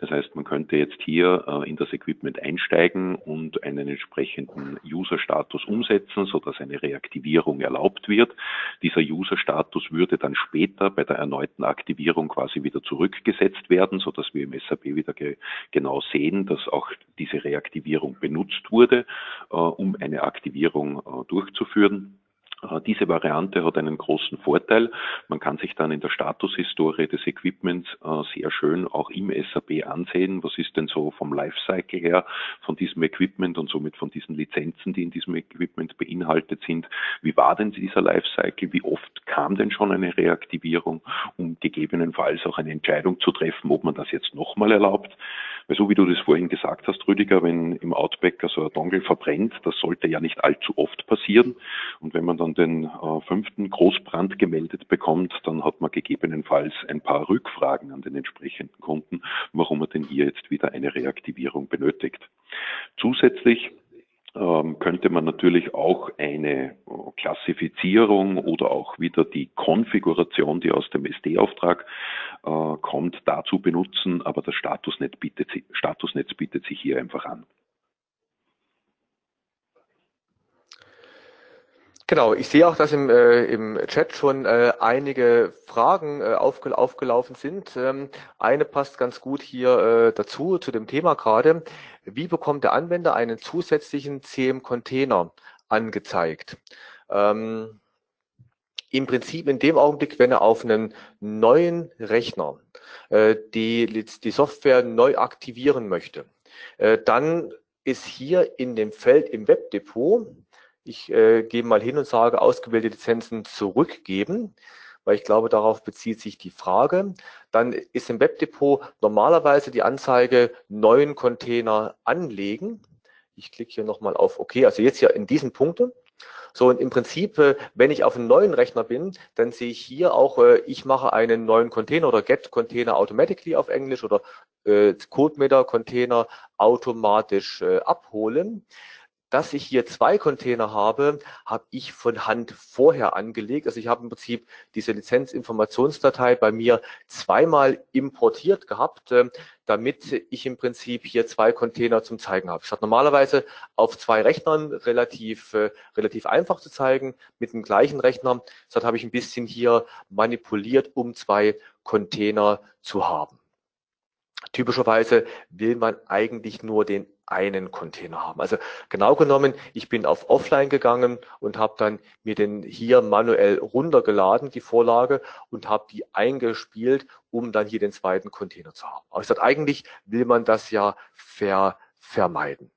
Das heißt, man könnte jetzt hier äh, in das Equipment einsteigen und einen entsprechenden User-Status umsetzen, so dass eine Reaktivierung erlaubt wird. Dieser User-Status würde dann später bei der erneuten Aktivierung quasi wieder zurückgesetzt werden, so dass wir im SAP wieder ge genau sehen, dass auch diese Reaktivierung benutzt wurde, äh, um um eine Aktivierung äh, durchzuführen. Äh, diese Variante hat einen großen Vorteil. Man kann sich dann in der Statushistorie des Equipments äh, sehr schön auch im SAP ansehen, was ist denn so vom Lifecycle her von diesem Equipment und somit von diesen Lizenzen, die in diesem Equipment beinhaltet sind. Wie war denn dieser Lifecycle? Wie oft kam denn schon eine Reaktivierung, um gegebenenfalls auch eine Entscheidung zu treffen, ob man das jetzt nochmal erlaubt? Weil so wie du das vorhin gesagt hast, Rüdiger, wenn im Outback also ein Dongle verbrennt, das sollte ja nicht allzu oft passieren. Und wenn man dann den äh, fünften Großbrand gemeldet bekommt, dann hat man gegebenenfalls ein paar Rückfragen an den entsprechenden Kunden, warum er denn hier jetzt wieder eine Reaktivierung benötigt. Zusätzlich ähm, könnte man natürlich auch eine äh, Klassifizierung oder auch wieder die Konfiguration, die aus dem SD-Auftrag äh, kommt, dazu benutzen, aber das Statusnetz bietet, Statusnetz bietet sich hier einfach an. Genau, ich sehe auch, dass im, äh, im Chat schon äh, einige Fragen äh, aufge aufgelaufen sind. Ähm, eine passt ganz gut hier äh, dazu, zu dem Thema gerade. Wie bekommt der Anwender einen zusätzlichen CM-Container angezeigt? Ähm, Im Prinzip in dem Augenblick, wenn er auf einen neuen Rechner äh, die, die Software neu aktivieren möchte, äh, dann ist hier in dem Feld im Webdepot ich äh, gehe mal hin und sage, ausgewählte Lizenzen zurückgeben, weil ich glaube, darauf bezieht sich die Frage. Dann ist im Webdepot normalerweise die Anzeige neuen Container anlegen. Ich klicke hier nochmal auf OK, also jetzt hier in diesen Punkten. So, und im Prinzip, äh, wenn ich auf einem neuen Rechner bin, dann sehe ich hier auch, äh, ich mache einen neuen Container oder get Container automatically auf Englisch oder äh, CodeMeter Container automatisch äh, abholen dass ich hier zwei Container habe, habe ich von Hand vorher angelegt. Also ich habe im Prinzip diese Lizenzinformationsdatei bei mir zweimal importiert gehabt, äh, damit ich im Prinzip hier zwei Container zum Zeigen habe. Hat normalerweise auf zwei Rechnern relativ, äh, relativ einfach zu zeigen, mit dem gleichen Rechner. Deshalb habe ich ein bisschen hier manipuliert, um zwei Container zu haben. Typischerweise will man eigentlich nur den einen Container haben. Also genau genommen, ich bin auf Offline gegangen und habe dann mir den hier manuell runtergeladen, die Vorlage, und habe die eingespielt, um dann hier den zweiten Container zu haben. Aber ich sage, eigentlich will man das ja ver vermeiden.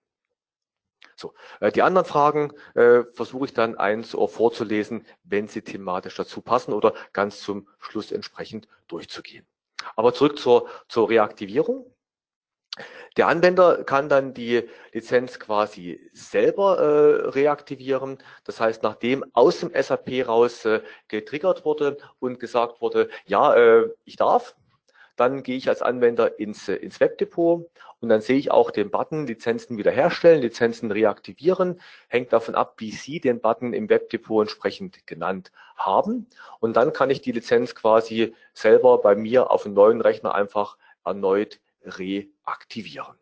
So, äh, die anderen Fragen äh, versuche ich dann eins vorzulesen, wenn sie thematisch dazu passen oder ganz zum Schluss entsprechend durchzugehen. Aber zurück zur, zur Reaktivierung. Der Anwender kann dann die Lizenz quasi selber äh, reaktivieren. Das heißt, nachdem aus dem SAP raus äh, getriggert wurde und gesagt wurde, ja, äh, ich darf, dann gehe ich als Anwender ins, äh, ins Webdepot und dann sehe ich auch den Button Lizenzen wiederherstellen, Lizenzen reaktivieren. Hängt davon ab, wie Sie den Button im Webdepot entsprechend genannt haben. Und dann kann ich die Lizenz quasi selber bei mir auf einem neuen Rechner einfach erneut reaktivieren.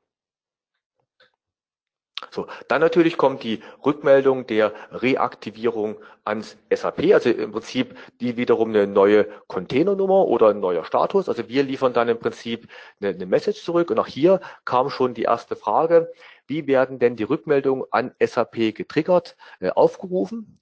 So, dann natürlich kommt die Rückmeldung der Reaktivierung ans SAP, also im Prinzip die wiederum eine neue Containernummer oder ein neuer Status. Also wir liefern dann im Prinzip eine, eine Message zurück und auch hier kam schon die erste Frage, wie werden denn die Rückmeldungen an SAP getriggert, äh, aufgerufen?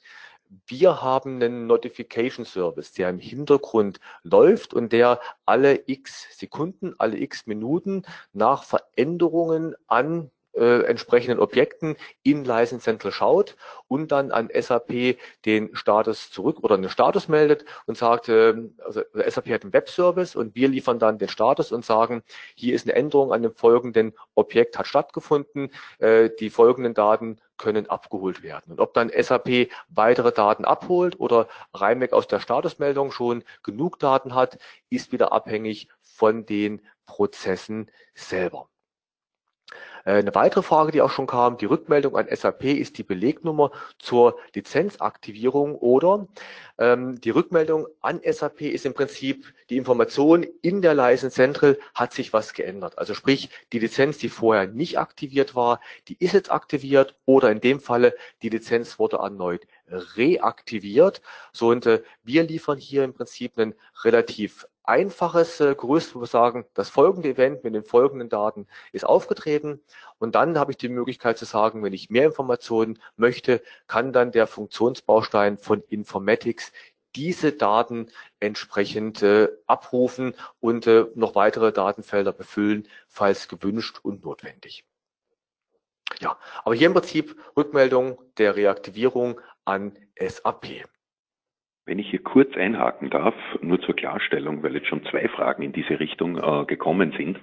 Wir haben einen Notification Service, der im Hintergrund läuft und der alle x Sekunden, alle x Minuten nach Veränderungen an äh, entsprechenden Objekten in License Central schaut und dann an SAP den Status zurück oder einen Status meldet und sagt, äh, also SAP hat einen Webservice und wir liefern dann den Status und sagen, hier ist eine Änderung an dem folgenden Objekt hat stattgefunden, äh, die folgenden Daten können abgeholt werden. Und ob dann SAP weitere Daten abholt oder Reimek aus der Statusmeldung schon genug Daten hat, ist wieder abhängig von den Prozessen selber. Äh, eine weitere Frage, die auch schon kam, die Rückmeldung an SAP ist die Belegnummer zur Lizenzaktivierung oder ähm, die Rückmeldung an SAP ist im Prinzip die Information in der License Central hat sich was geändert. Also sprich, die Lizenz, die vorher nicht aktiviert war, die ist jetzt aktiviert oder in dem Falle die Lizenz wurde erneut reaktiviert. So und äh, wir liefern hier im Prinzip einen relativ einfaches äh, Gerüst, wo wir sagen, das folgende Event mit den folgenden Daten ist aufgetreten. Und dann habe ich die Möglichkeit zu sagen, wenn ich mehr Informationen möchte, kann dann der Funktionsbaustein von Informatics diese Daten entsprechend äh, abrufen und äh, noch weitere Datenfelder befüllen, falls gewünscht und notwendig. Ja, aber hier im Prinzip Rückmeldung der Reaktivierung an SAP. Wenn ich hier kurz einhaken darf, nur zur Klarstellung, weil jetzt schon zwei Fragen in diese Richtung äh, gekommen sind.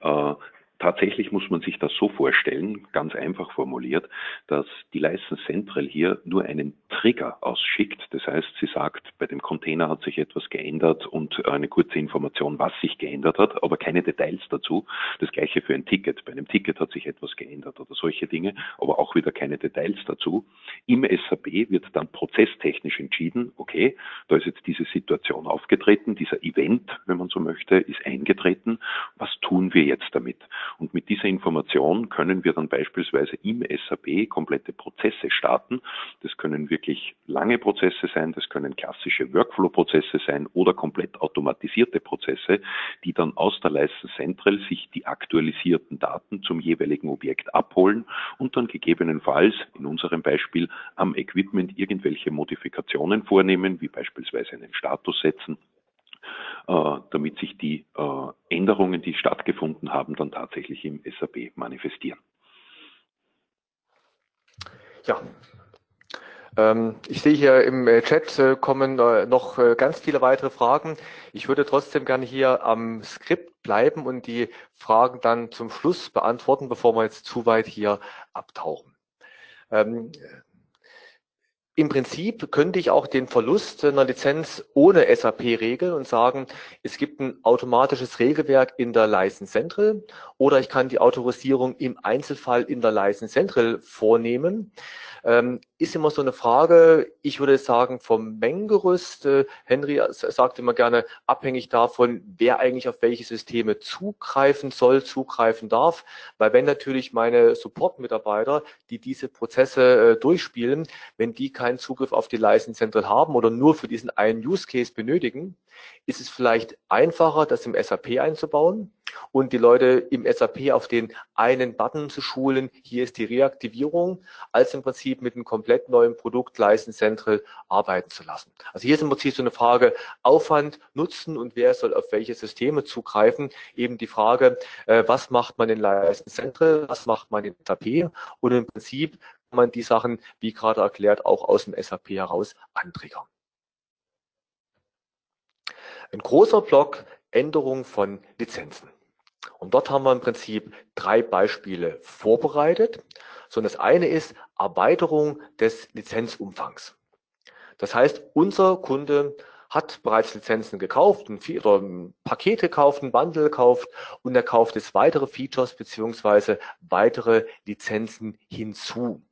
Äh, Tatsächlich muss man sich das so vorstellen, ganz einfach formuliert, dass die License Central hier nur einen Trigger ausschickt. Das heißt, sie sagt, bei dem Container hat sich etwas geändert und eine kurze Information, was sich geändert hat, aber keine Details dazu. Das gleiche für ein Ticket. Bei einem Ticket hat sich etwas geändert oder solche Dinge, aber auch wieder keine Details dazu. Im SAP wird dann prozesstechnisch entschieden, okay, da ist jetzt diese Situation aufgetreten, dieser Event, wenn man so möchte, ist eingetreten. Was tun wir jetzt damit? Und mit dieser Information können wir dann beispielsweise im SAP komplette Prozesse starten. Das können wirklich lange Prozesse sein, das können klassische Workflow-Prozesse sein oder komplett automatisierte Prozesse, die dann aus der License Central sich die aktualisierten Daten zum jeweiligen Objekt abholen und dann gegebenenfalls in unserem Beispiel am Equipment irgendwelche Modifikationen vornehmen, wie beispielsweise einen Status setzen damit sich die äh, Änderungen, die stattgefunden haben, dann tatsächlich im SAP manifestieren. Ja, ähm, ich sehe hier im äh, Chat kommen noch ganz viele weitere Fragen. Ich würde trotzdem gerne hier am Skript bleiben und die Fragen dann zum Schluss beantworten, bevor wir jetzt zu weit hier abtauchen. Im Prinzip könnte ich auch den Verlust einer Lizenz ohne SAP regeln und sagen, es gibt ein automatisches Regelwerk in der License Central oder ich kann die Autorisierung im Einzelfall in der License Central vornehmen. Ähm, ist immer so eine Frage, ich würde sagen, vom Mengengerüst. Äh, Henry sagt immer gerne, abhängig davon, wer eigentlich auf welche Systeme zugreifen soll, zugreifen darf. Weil wenn natürlich meine Support-Mitarbeiter, die diese Prozesse äh, durchspielen, wenn die keinen Zugriff auf die License Central haben oder nur für diesen einen Use Case benötigen, ist es vielleicht einfacher, das im SAP einzubauen und die Leute im SAP auf den einen Button zu schulen, hier ist die Reaktivierung, als im Prinzip mit einem komplett neuen Produkt License Central arbeiten zu lassen. Also hier ist im Prinzip so eine Frage Aufwand, Nutzen und wer soll auf welche Systeme zugreifen. Eben die Frage, äh, was macht man in License Central, was macht man in SAP und im Prinzip man die Sachen, wie gerade erklärt, auch aus dem SAP heraus antriggern. Ein großer Block Änderung von Lizenzen. Und dort haben wir im Prinzip drei Beispiele vorbereitet. So, das eine ist Erweiterung des Lizenzumfangs. Das heißt, unser Kunde hat bereits Lizenzen gekauft, oder ein Paket gekauft, ein Bundle gekauft und er kauft jetzt weitere Features beziehungsweise weitere Lizenzen hinzu.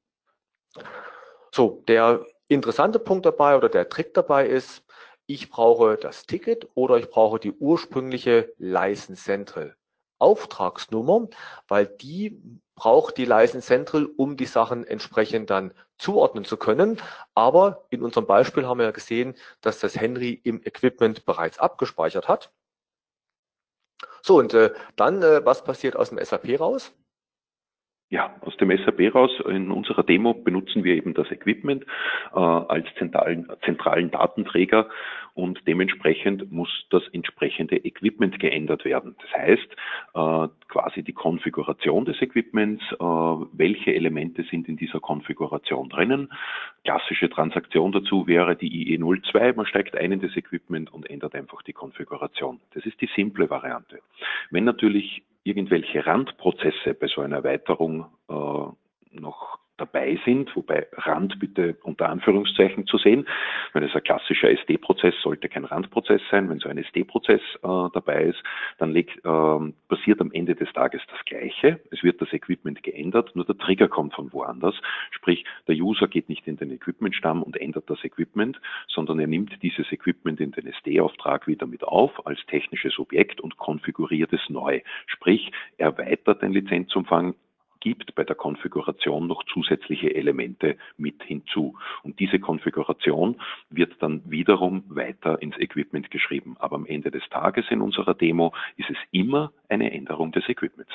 So, der interessante Punkt dabei oder der Trick dabei ist, ich brauche das Ticket oder ich brauche die ursprüngliche License Central Auftragsnummer, weil die braucht die License Central, um die Sachen entsprechend dann zuordnen zu können. Aber in unserem Beispiel haben wir ja gesehen, dass das Henry im Equipment bereits abgespeichert hat. So, und äh, dann, äh, was passiert aus dem SAP raus? Ja, aus dem SAP raus, in unserer Demo benutzen wir eben das Equipment äh, als zentralen, zentralen Datenträger und dementsprechend muss das entsprechende Equipment geändert werden. Das heißt, äh, quasi die Konfiguration des Equipments, äh, welche Elemente sind in dieser Konfiguration drinnen. Klassische Transaktion dazu wäre die IE02, man steigt ein in das Equipment und ändert einfach die Konfiguration. Das ist die simple Variante. Wenn natürlich irgendwelche Randprozesse bei so einer Erweiterung äh, noch dabei sind, wobei Rand bitte unter Anführungszeichen zu sehen. Wenn es ein klassischer SD-Prozess sollte kein Randprozess sein. Wenn so ein SD-Prozess äh, dabei ist, dann legt, äh, passiert am Ende des Tages das Gleiche. Es wird das Equipment geändert, nur der Trigger kommt von woanders. Sprich, der User geht nicht in den Equipment-Stamm und ändert das Equipment, sondern er nimmt dieses Equipment in den SD-Auftrag wieder mit auf als technisches Objekt und konfiguriert es neu. Sprich, erweitert den Lizenzumfang, gibt bei der Konfiguration noch zusätzliche Elemente mit hinzu. Und diese Konfiguration wird dann wiederum weiter ins Equipment geschrieben. Aber am Ende des Tages in unserer Demo ist es immer eine Änderung des Equipments.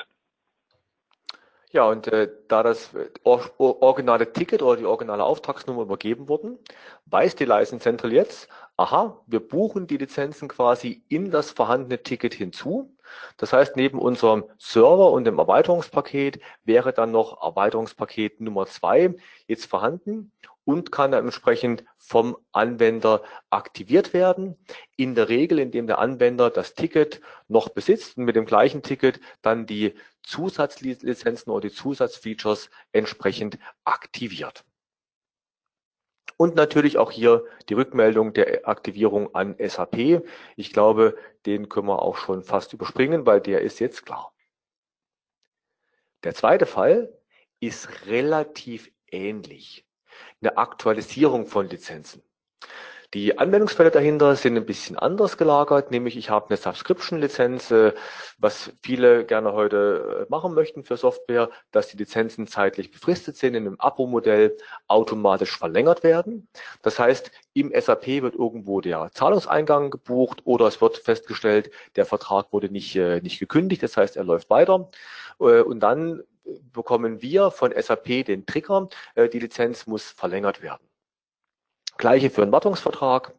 Ja, und äh, da das or originale Ticket oder die originale Auftragsnummer übergeben wurden, weiß die License Central jetzt, aha, wir buchen die Lizenzen quasi in das vorhandene Ticket hinzu. Das heißt, neben unserem Server und dem Erweiterungspaket wäre dann noch Erweiterungspaket Nummer zwei jetzt vorhanden und kann dann entsprechend vom Anwender aktiviert werden. In der Regel, indem der Anwender das Ticket noch besitzt und mit dem gleichen Ticket dann die Zusatzlizenzen oder die Zusatzfeatures entsprechend aktiviert. Und natürlich auch hier die Rückmeldung der Aktivierung an SAP. Ich glaube, den können wir auch schon fast überspringen, weil der ist jetzt klar. Der zweite Fall ist relativ ähnlich. Eine Aktualisierung von Lizenzen. Die Anwendungsfälle dahinter sind ein bisschen anders gelagert, nämlich ich habe eine Subscription-Lizenz, äh, was viele gerne heute äh, machen möchten für Software, dass die Lizenzen zeitlich befristet sind, in einem Abo-Modell automatisch verlängert werden. Das heißt, im SAP wird irgendwo der Zahlungseingang gebucht oder es wird festgestellt, der Vertrag wurde nicht, äh, nicht gekündigt, das heißt, er läuft weiter. Und dann bekommen wir von SAP den Trigger, die Lizenz muss verlängert werden. Gleiche für einen Wartungsvertrag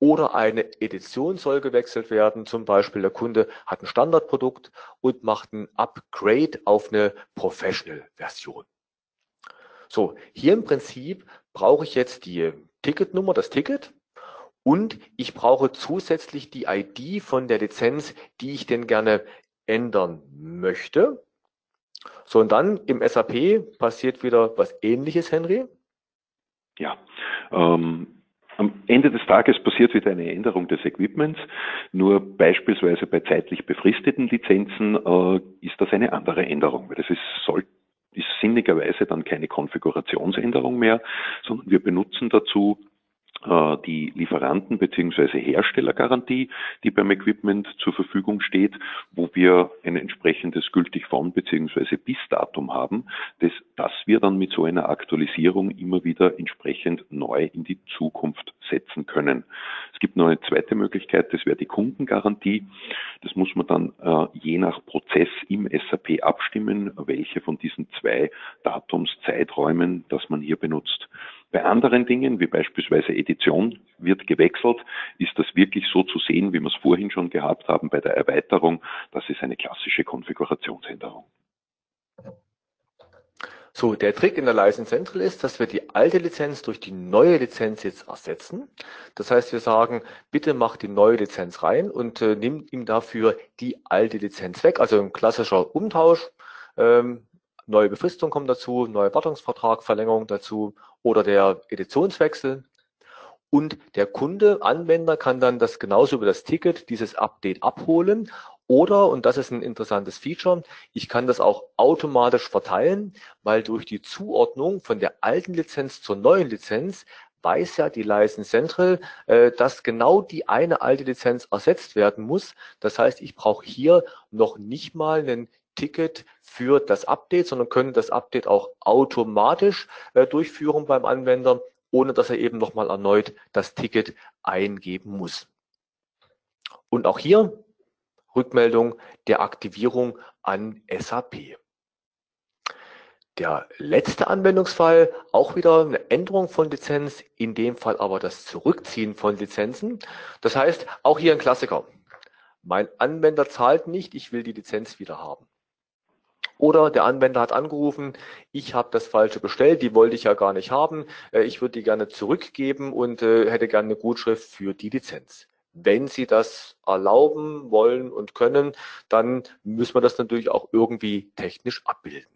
oder eine Edition soll gewechselt werden. Zum Beispiel der Kunde hat ein Standardprodukt und macht ein Upgrade auf eine Professional-Version. So, hier im Prinzip brauche ich jetzt die Ticketnummer, das Ticket und ich brauche zusätzlich die ID von der Lizenz, die ich denn gerne ändern möchte. So, und dann im SAP passiert wieder was ähnliches, Henry. Ja, ähm, am Ende des Tages passiert wieder eine Änderung des Equipments. Nur beispielsweise bei zeitlich befristeten Lizenzen äh, ist das eine andere Änderung, weil das ist, soll, ist sinnigerweise dann keine Konfigurationsänderung mehr, sondern wir benutzen dazu die Lieferanten- bzw. Herstellergarantie, die beim Equipment zur Verfügung steht, wo wir ein entsprechendes gültig von bzw. bis Datum haben, das, das wir dann mit so einer Aktualisierung immer wieder entsprechend neu in die Zukunft setzen können. Es gibt noch eine zweite Möglichkeit, das wäre die Kundengarantie. Das muss man dann äh, je nach Prozess im SAP abstimmen, welche von diesen zwei Datumszeiträumen, das man hier benutzt. Bei anderen Dingen, wie beispielsweise Edition, wird gewechselt. Ist das wirklich so zu sehen, wie wir es vorhin schon gehabt haben bei der Erweiterung? Das ist eine klassische Konfigurationsänderung. So, der Trick in der License Central ist, dass wir die alte Lizenz durch die neue Lizenz jetzt ersetzen. Das heißt, wir sagen, bitte mach die neue Lizenz rein und äh, nimm ihm dafür die alte Lizenz weg. Also ein klassischer Umtausch. Ähm, neue Befristung kommt dazu, neuer Wartungsvertrag, Verlängerung dazu oder der Editionswechsel. Und der Kunde, Anwender kann dann das genauso über das Ticket, dieses Update abholen. Oder, und das ist ein interessantes Feature, ich kann das auch automatisch verteilen, weil durch die Zuordnung von der alten Lizenz zur neuen Lizenz weiß ja die License Central, äh, dass genau die eine alte Lizenz ersetzt werden muss. Das heißt, ich brauche hier noch nicht mal einen Ticket für das Update, sondern können das Update auch automatisch äh, durchführen beim Anwender, ohne dass er eben nochmal erneut das Ticket eingeben muss. Und auch hier Rückmeldung der Aktivierung an SAP. Der letzte Anwendungsfall, auch wieder eine Änderung von Lizenz, in dem Fall aber das Zurückziehen von Lizenzen. Das heißt, auch hier ein Klassiker. Mein Anwender zahlt nicht, ich will die Lizenz wieder haben. Oder der Anwender hat angerufen, ich habe das falsche bestellt, die wollte ich ja gar nicht haben, äh, ich würde die gerne zurückgeben und äh, hätte gerne eine Gutschrift für die Lizenz. Wenn Sie das erlauben wollen und können, dann müssen wir das natürlich auch irgendwie technisch abbilden.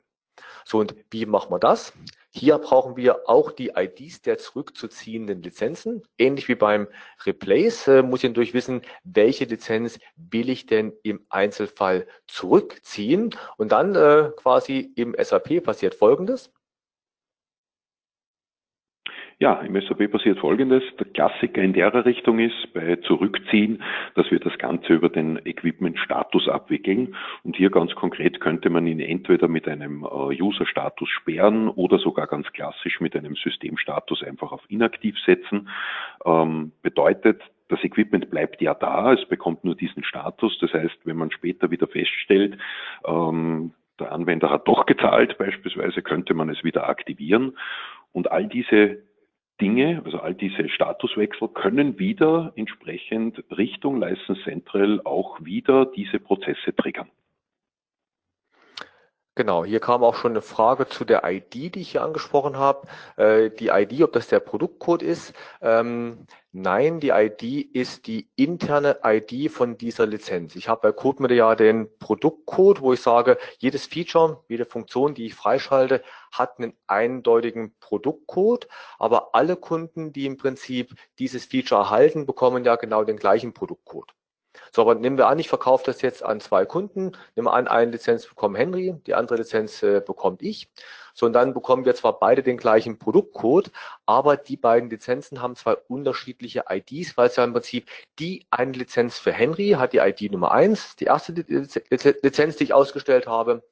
So, und wie machen wir das? Hier brauchen wir auch die IDs der zurückzuziehenden Lizenzen. Ähnlich wie beim Replace äh, muss ich natürlich wissen, welche Lizenz will ich denn im Einzelfall zurückziehen. Und dann äh, quasi im SAP passiert Folgendes. Ja, im SAP passiert Folgendes. Der Klassiker in der Richtung ist bei Zurückziehen, dass wir das Ganze über den Equipment-Status abwickeln. Und hier ganz konkret könnte man ihn entweder mit einem äh, User-Status sperren oder sogar ganz klassisch mit einem Systemstatus einfach auf inaktiv setzen. Ähm, bedeutet, das Equipment bleibt ja da, es bekommt nur diesen Status. Das heißt, wenn man später wieder feststellt, ähm, der Anwender hat doch gezahlt, beispielsweise könnte man es wieder aktivieren. Und all diese Dinge, also all diese Statuswechsel können wieder entsprechend Richtung License Central auch wieder diese Prozesse triggern. Genau, hier kam auch schon eine Frage zu der ID, die ich hier angesprochen habe. Äh, die ID, ob das der Produktcode ist. Ähm, nein, die ID ist die interne ID von dieser Lizenz. Ich habe bei CodeMeter ja den Produktcode, wo ich sage, jedes Feature, jede Funktion, die ich freischalte, hat einen eindeutigen Produktcode. Aber alle Kunden, die im Prinzip dieses Feature erhalten, bekommen ja genau den gleichen Produktcode. So, aber nehmen wir an, ich verkaufe das jetzt an zwei Kunden. Nehmen wir an, eine Lizenz bekommt Henry, die andere Lizenz äh, bekommt ich. So, und dann bekommen wir zwar beide den gleichen Produktcode, aber die beiden Lizenzen haben zwei unterschiedliche IDs, weil es ja im Prinzip die eine Lizenz für Henry hat die ID Nummer eins, die erste Lizenz, die ich ausgestellt habe.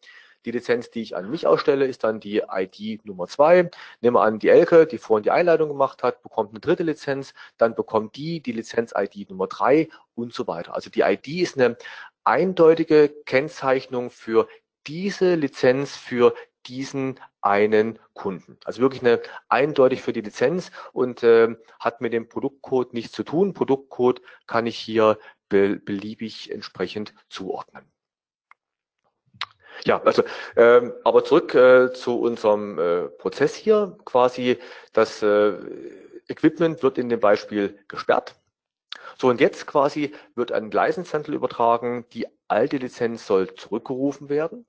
Die Lizenz, die ich an mich ausstelle, ist dann die ID Nummer zwei. Nehmen wir an, die Elke, die vorhin die Einleitung gemacht hat, bekommt eine dritte Lizenz, dann bekommt die die Lizenz-ID Nummer drei und so weiter. Also die ID ist eine eindeutige Kennzeichnung für diese Lizenz für diesen einen Kunden. Also wirklich eine eindeutig für die Lizenz und äh, hat mit dem Produktcode nichts zu tun. Produktcode kann ich hier be beliebig entsprechend zuordnen. Ja, also ähm, aber zurück äh, zu unserem äh, Prozess hier. Quasi das äh, Equipment wird in dem Beispiel gesperrt. So und jetzt quasi wird ein License übertragen. Die alte Lizenz soll zurückgerufen werden.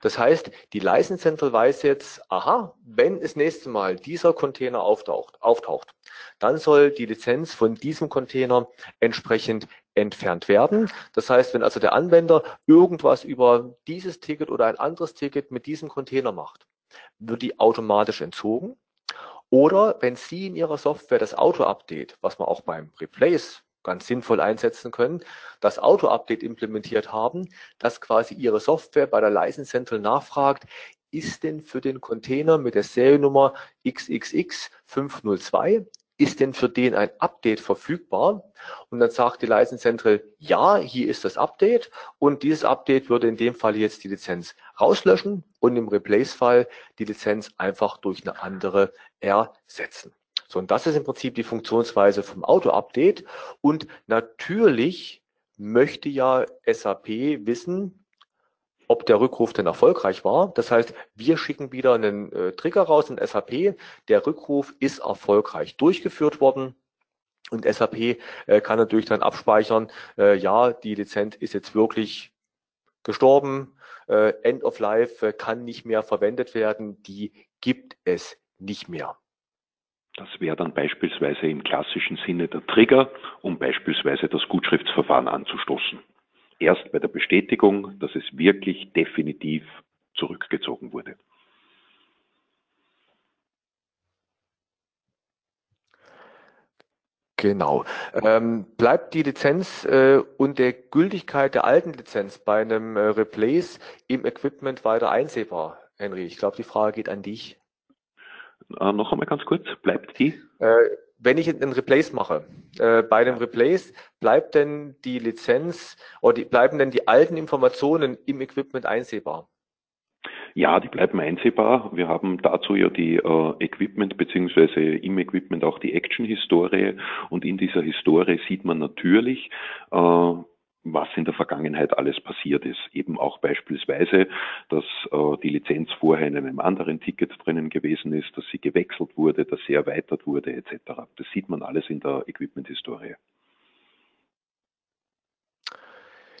Das heißt, die License Central weiß jetzt, aha, wenn das nächste Mal dieser Container auftaucht, auftaucht, dann soll die Lizenz von diesem Container entsprechend entfernt werden. Das heißt, wenn also der Anwender irgendwas über dieses Ticket oder ein anderes Ticket mit diesem Container macht, wird die automatisch entzogen. Oder wenn Sie in Ihrer Software das Auto-Update, was man auch beim Replace ganz sinnvoll einsetzen können, das Auto-Update implementiert haben, dass quasi Ihre Software bei der License Central nachfragt, ist denn für den Container mit der Seriennummer XXX502 ist denn für den ein Update verfügbar? Und dann sagt die License Central, ja, hier ist das Update und dieses Update würde in dem Fall jetzt die Lizenz rauslöschen und im Replace-Fall die Lizenz einfach durch eine andere ersetzen. So, und das ist im Prinzip die Funktionsweise vom Auto-Update. Und natürlich möchte ja SAP wissen, ob der Rückruf denn erfolgreich war. Das heißt, wir schicken wieder einen äh, Trigger raus in SAP. Der Rückruf ist erfolgreich durchgeführt worden. Und SAP äh, kann natürlich dann abspeichern, äh, ja, die Lizenz ist jetzt wirklich gestorben, äh, End of Life äh, kann nicht mehr verwendet werden, die gibt es nicht mehr. Das wäre dann beispielsweise im klassischen Sinne der Trigger, um beispielsweise das Gutschriftsverfahren anzustoßen erst bei der Bestätigung, dass es wirklich definitiv zurückgezogen wurde. Genau. Ähm, bleibt die Lizenz äh, und der Gültigkeit der alten Lizenz bei einem äh, Replace im Equipment weiter einsehbar? Henry, ich glaube, die Frage geht an dich. Äh, noch einmal ganz kurz, bleibt die? Äh, wenn ich einen Replace mache, äh, bei dem Replace bleibt denn die Lizenz oder die, bleiben denn die alten Informationen im Equipment einsehbar? Ja, die bleiben einsehbar. Wir haben dazu ja die äh, Equipment beziehungsweise im Equipment auch die Action-Historie und in dieser Historie sieht man natürlich, äh, was in der Vergangenheit alles passiert ist. Eben auch beispielsweise, dass äh, die Lizenz vorher in einem anderen Ticket drinnen gewesen ist, dass sie gewechselt wurde, dass sie erweitert wurde etc. Das sieht man alles in der Equipment-Historie.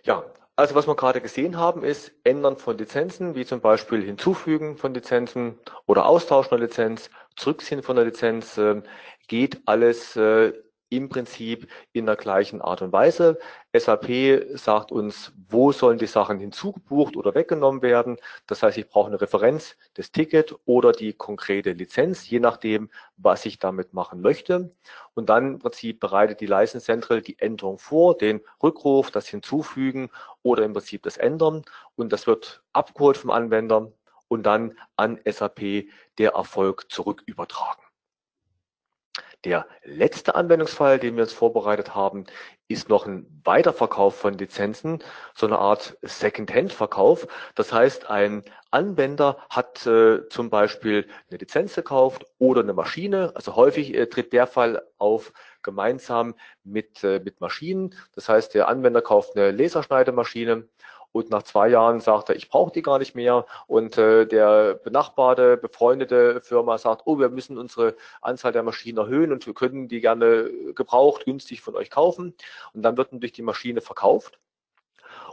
Ja, also was wir gerade gesehen haben, ist Ändern von Lizenzen, wie zum Beispiel Hinzufügen von Lizenzen oder Austauschen der Lizenz, Zurückziehen von der Lizenz, äh, geht alles äh, im Prinzip in der gleichen Art und Weise. SAP sagt uns, wo sollen die Sachen hinzugebucht oder weggenommen werden. Das heißt, ich brauche eine Referenz des Ticket oder die konkrete Lizenz, je nachdem, was ich damit machen möchte. Und dann im Prinzip bereitet die License Central die Änderung vor, den Rückruf, das Hinzufügen oder im Prinzip das Ändern. Und das wird abgeholt vom Anwender und dann an SAP der Erfolg zurück übertragen. Der letzte Anwendungsfall, den wir uns vorbereitet haben, ist noch ein Weiterverkauf von Lizenzen, so eine Art Second-Hand-Verkauf. Das heißt, ein Anwender hat äh, zum Beispiel eine Lizenz gekauft oder eine Maschine. Also häufig äh, tritt der Fall auf gemeinsam mit, äh, mit Maschinen. Das heißt, der Anwender kauft eine Laserschneidemaschine und nach zwei Jahren sagt er, ich brauche die gar nicht mehr. Und äh, der benachbarte, befreundete Firma sagt, oh, wir müssen unsere Anzahl der Maschinen erhöhen und wir können die gerne gebraucht, günstig von euch kaufen. Und dann wird natürlich die Maschine verkauft.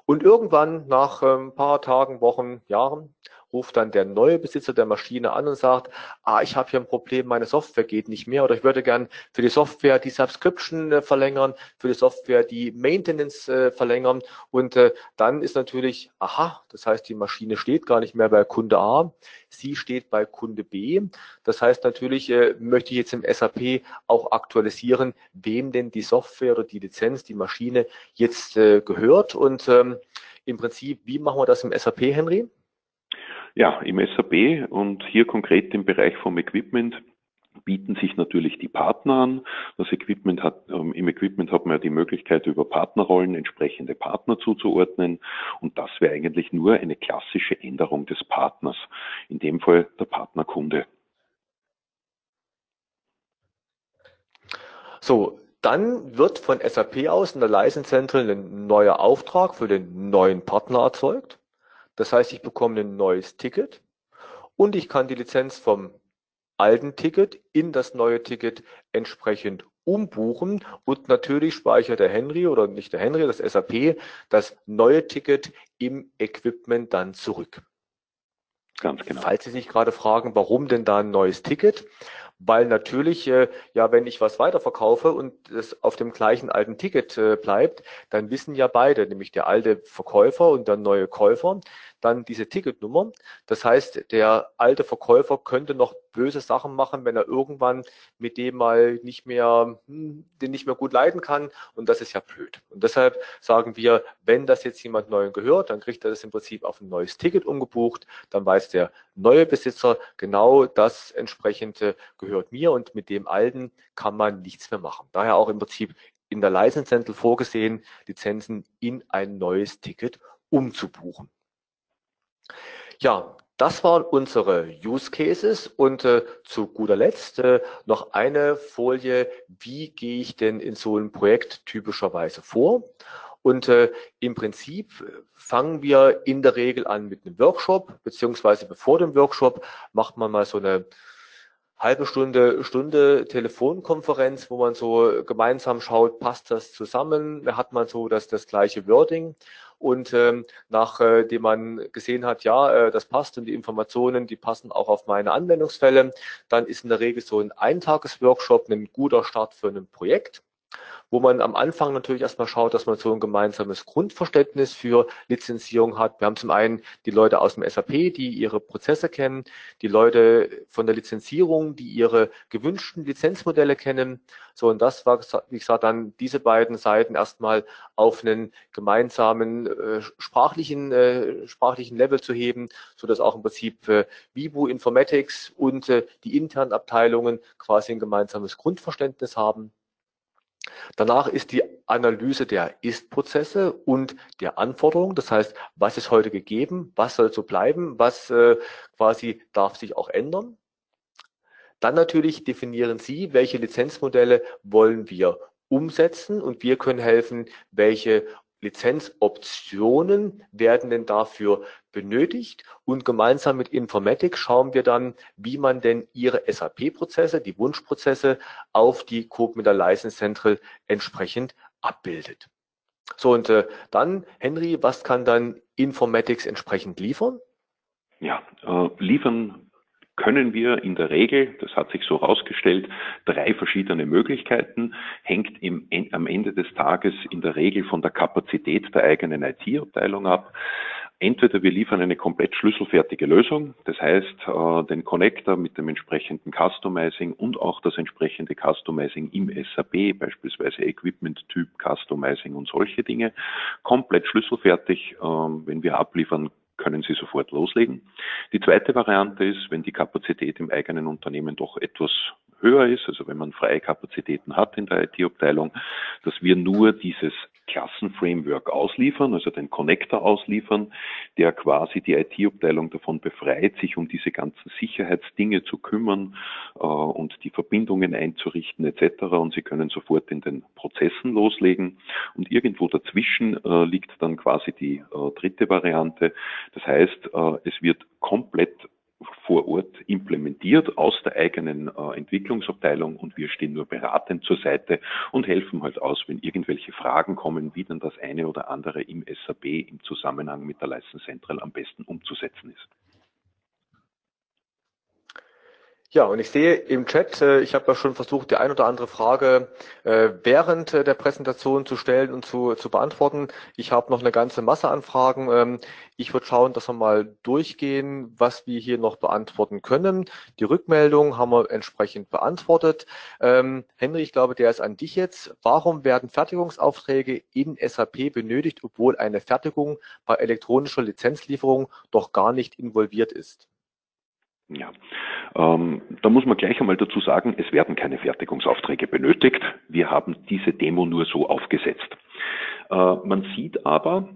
Und irgendwann nach ein ähm, paar Tagen, Wochen, Jahren ruft dann der neue Besitzer der Maschine an und sagt, ah, ich habe hier ein Problem, meine Software geht nicht mehr oder ich würde gern für die Software die Subscription äh, verlängern, für die Software die Maintenance äh, verlängern und äh, dann ist natürlich, aha, das heißt, die Maschine steht gar nicht mehr bei Kunde A, sie steht bei Kunde B. Das heißt natürlich, äh, möchte ich jetzt im SAP auch aktualisieren, wem denn die Software oder die Lizenz, die Maschine jetzt äh, gehört und ähm, im Prinzip, wie machen wir das im SAP, Henry? Ja, im SAP und hier konkret im Bereich vom Equipment bieten sich natürlich die Partner an. Das Equipment hat, ähm, im Equipment hat man ja die Möglichkeit, über Partnerrollen entsprechende Partner zuzuordnen. Und das wäre eigentlich nur eine klassische Änderung des Partners. In dem Fall der Partnerkunde. So, dann wird von SAP aus in der License Central ein neuer Auftrag für den neuen Partner erzeugt. Das heißt, ich bekomme ein neues Ticket und ich kann die Lizenz vom alten Ticket in das neue Ticket entsprechend umbuchen und natürlich speichert der Henry oder nicht der Henry, das SAP, das neue Ticket im Equipment dann zurück. Ganz genau. Falls Sie sich gerade fragen, warum denn da ein neues Ticket? Weil natürlich, äh, ja, wenn ich was weiterverkaufe und es auf dem gleichen alten Ticket äh, bleibt, dann wissen ja beide, nämlich der alte Verkäufer und der neue Käufer, dann diese Ticketnummer. Das heißt, der alte Verkäufer könnte noch böse Sachen machen, wenn er irgendwann mit dem mal nicht mehr, hm, den nicht mehr gut leiden kann. Und das ist ja blöd. Und deshalb sagen wir, wenn das jetzt jemand Neuen gehört, dann kriegt er das im Prinzip auf ein neues Ticket umgebucht. Dann weiß der neue Besitzer genau das entsprechende gehört mir und mit dem alten kann man nichts mehr machen. Daher auch im Prinzip in der License vorgesehen, Lizenzen in ein neues Ticket umzubuchen. Ja, das waren unsere Use Cases und äh, zu guter Letzt äh, noch eine Folie, wie gehe ich denn in so einem Projekt typischerweise vor? Und äh, im Prinzip fangen wir in der Regel an mit einem Workshop, beziehungsweise bevor dem Workshop macht man mal so eine halbe Stunde, Stunde Telefonkonferenz, wo man so gemeinsam schaut, passt das zusammen, hat man so das, das gleiche Wording. Und ähm, nachdem äh, man gesehen hat, ja, äh, das passt und die Informationen, die passen auch auf meine Anwendungsfälle, dann ist in der Regel so ein Eintagesworkshop ein guter Start für ein Projekt wo man am Anfang natürlich erstmal schaut, dass man so ein gemeinsames Grundverständnis für Lizenzierung hat. Wir haben zum einen die Leute aus dem SAP, die ihre Prozesse kennen, die Leute von der Lizenzierung, die ihre gewünschten Lizenzmodelle kennen. So, und das war, wie gesagt, dann diese beiden Seiten erstmal auf einen gemeinsamen äh, sprachlichen, äh, sprachlichen Level zu heben, so dass auch im Prinzip äh, Vibu Informatics und äh, die internen Abteilungen quasi ein gemeinsames Grundverständnis haben. Danach ist die Analyse der Ist-Prozesse und der Anforderungen. Das heißt, was ist heute gegeben? Was soll so bleiben? Was äh, quasi darf sich auch ändern? Dann natürlich definieren Sie, welche Lizenzmodelle wollen wir umsetzen und wir können helfen, welche Lizenzoptionen werden denn dafür benötigt und gemeinsam mit Informatik schauen wir dann, wie man denn Ihre SAP-Prozesse, die Wunschprozesse auf die Coop mit der License Central entsprechend abbildet. So und äh, dann, Henry, was kann dann Informatics entsprechend liefern? Ja, äh, liefern können wir in der Regel, das hat sich so herausgestellt, drei verschiedene Möglichkeiten, hängt im, am Ende des Tages in der Regel von der Kapazität der eigenen IT-Abteilung ab. Entweder wir liefern eine komplett schlüsselfertige Lösung, das heißt äh, den Connector mit dem entsprechenden Customizing und auch das entsprechende Customizing im SAP, beispielsweise Equipment-Typ, Customizing und solche Dinge, komplett schlüsselfertig. Äh, wenn wir abliefern, können Sie sofort loslegen. Die zweite Variante ist, wenn die Kapazität im eigenen Unternehmen doch etwas höher ist, also wenn man freie Kapazitäten hat in der IT-Abteilung, dass wir nur dieses Klassenframework ausliefern, also den Connector ausliefern, der quasi die IT-Abteilung davon befreit, sich um diese ganzen Sicherheitsdinge zu kümmern äh, und die Verbindungen einzurichten etc. Und sie können sofort in den Prozessen loslegen. Und irgendwo dazwischen äh, liegt dann quasi die äh, dritte Variante. Das heißt, äh, es wird komplett vor Ort implementiert aus der eigenen äh, Entwicklungsabteilung und wir stehen nur beratend zur Seite und helfen halt aus, wenn irgendwelche Fragen kommen, wie denn das eine oder andere im SAP im Zusammenhang mit der License Central am besten umzusetzen ist. Ja, und ich sehe im Chat, äh, ich habe ja schon versucht, die ein oder andere Frage äh, während äh, der Präsentation zu stellen und zu, zu beantworten. Ich habe noch eine ganze Masse an Fragen. Ähm, ich würde schauen, dass wir mal durchgehen, was wir hier noch beantworten können. Die Rückmeldung haben wir entsprechend beantwortet. Ähm, Henry, ich glaube, der ist an dich jetzt. Warum werden Fertigungsaufträge in SAP benötigt, obwohl eine Fertigung bei elektronischer Lizenzlieferung doch gar nicht involviert ist? Ja, ähm, da muss man gleich einmal dazu sagen, es werden keine Fertigungsaufträge benötigt. Wir haben diese Demo nur so aufgesetzt. Äh, man sieht aber,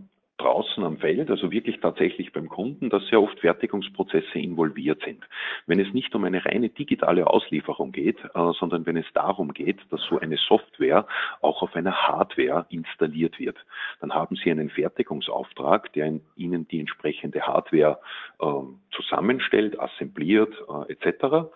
draußen am Feld, also wirklich tatsächlich beim Kunden, dass sehr oft Fertigungsprozesse involviert sind. Wenn es nicht um eine reine digitale Auslieferung geht, äh, sondern wenn es darum geht, dass so eine Software auch auf einer Hardware installiert wird, dann haben Sie einen Fertigungsauftrag, der Ihnen die entsprechende Hardware äh, zusammenstellt, assembliert äh, etc.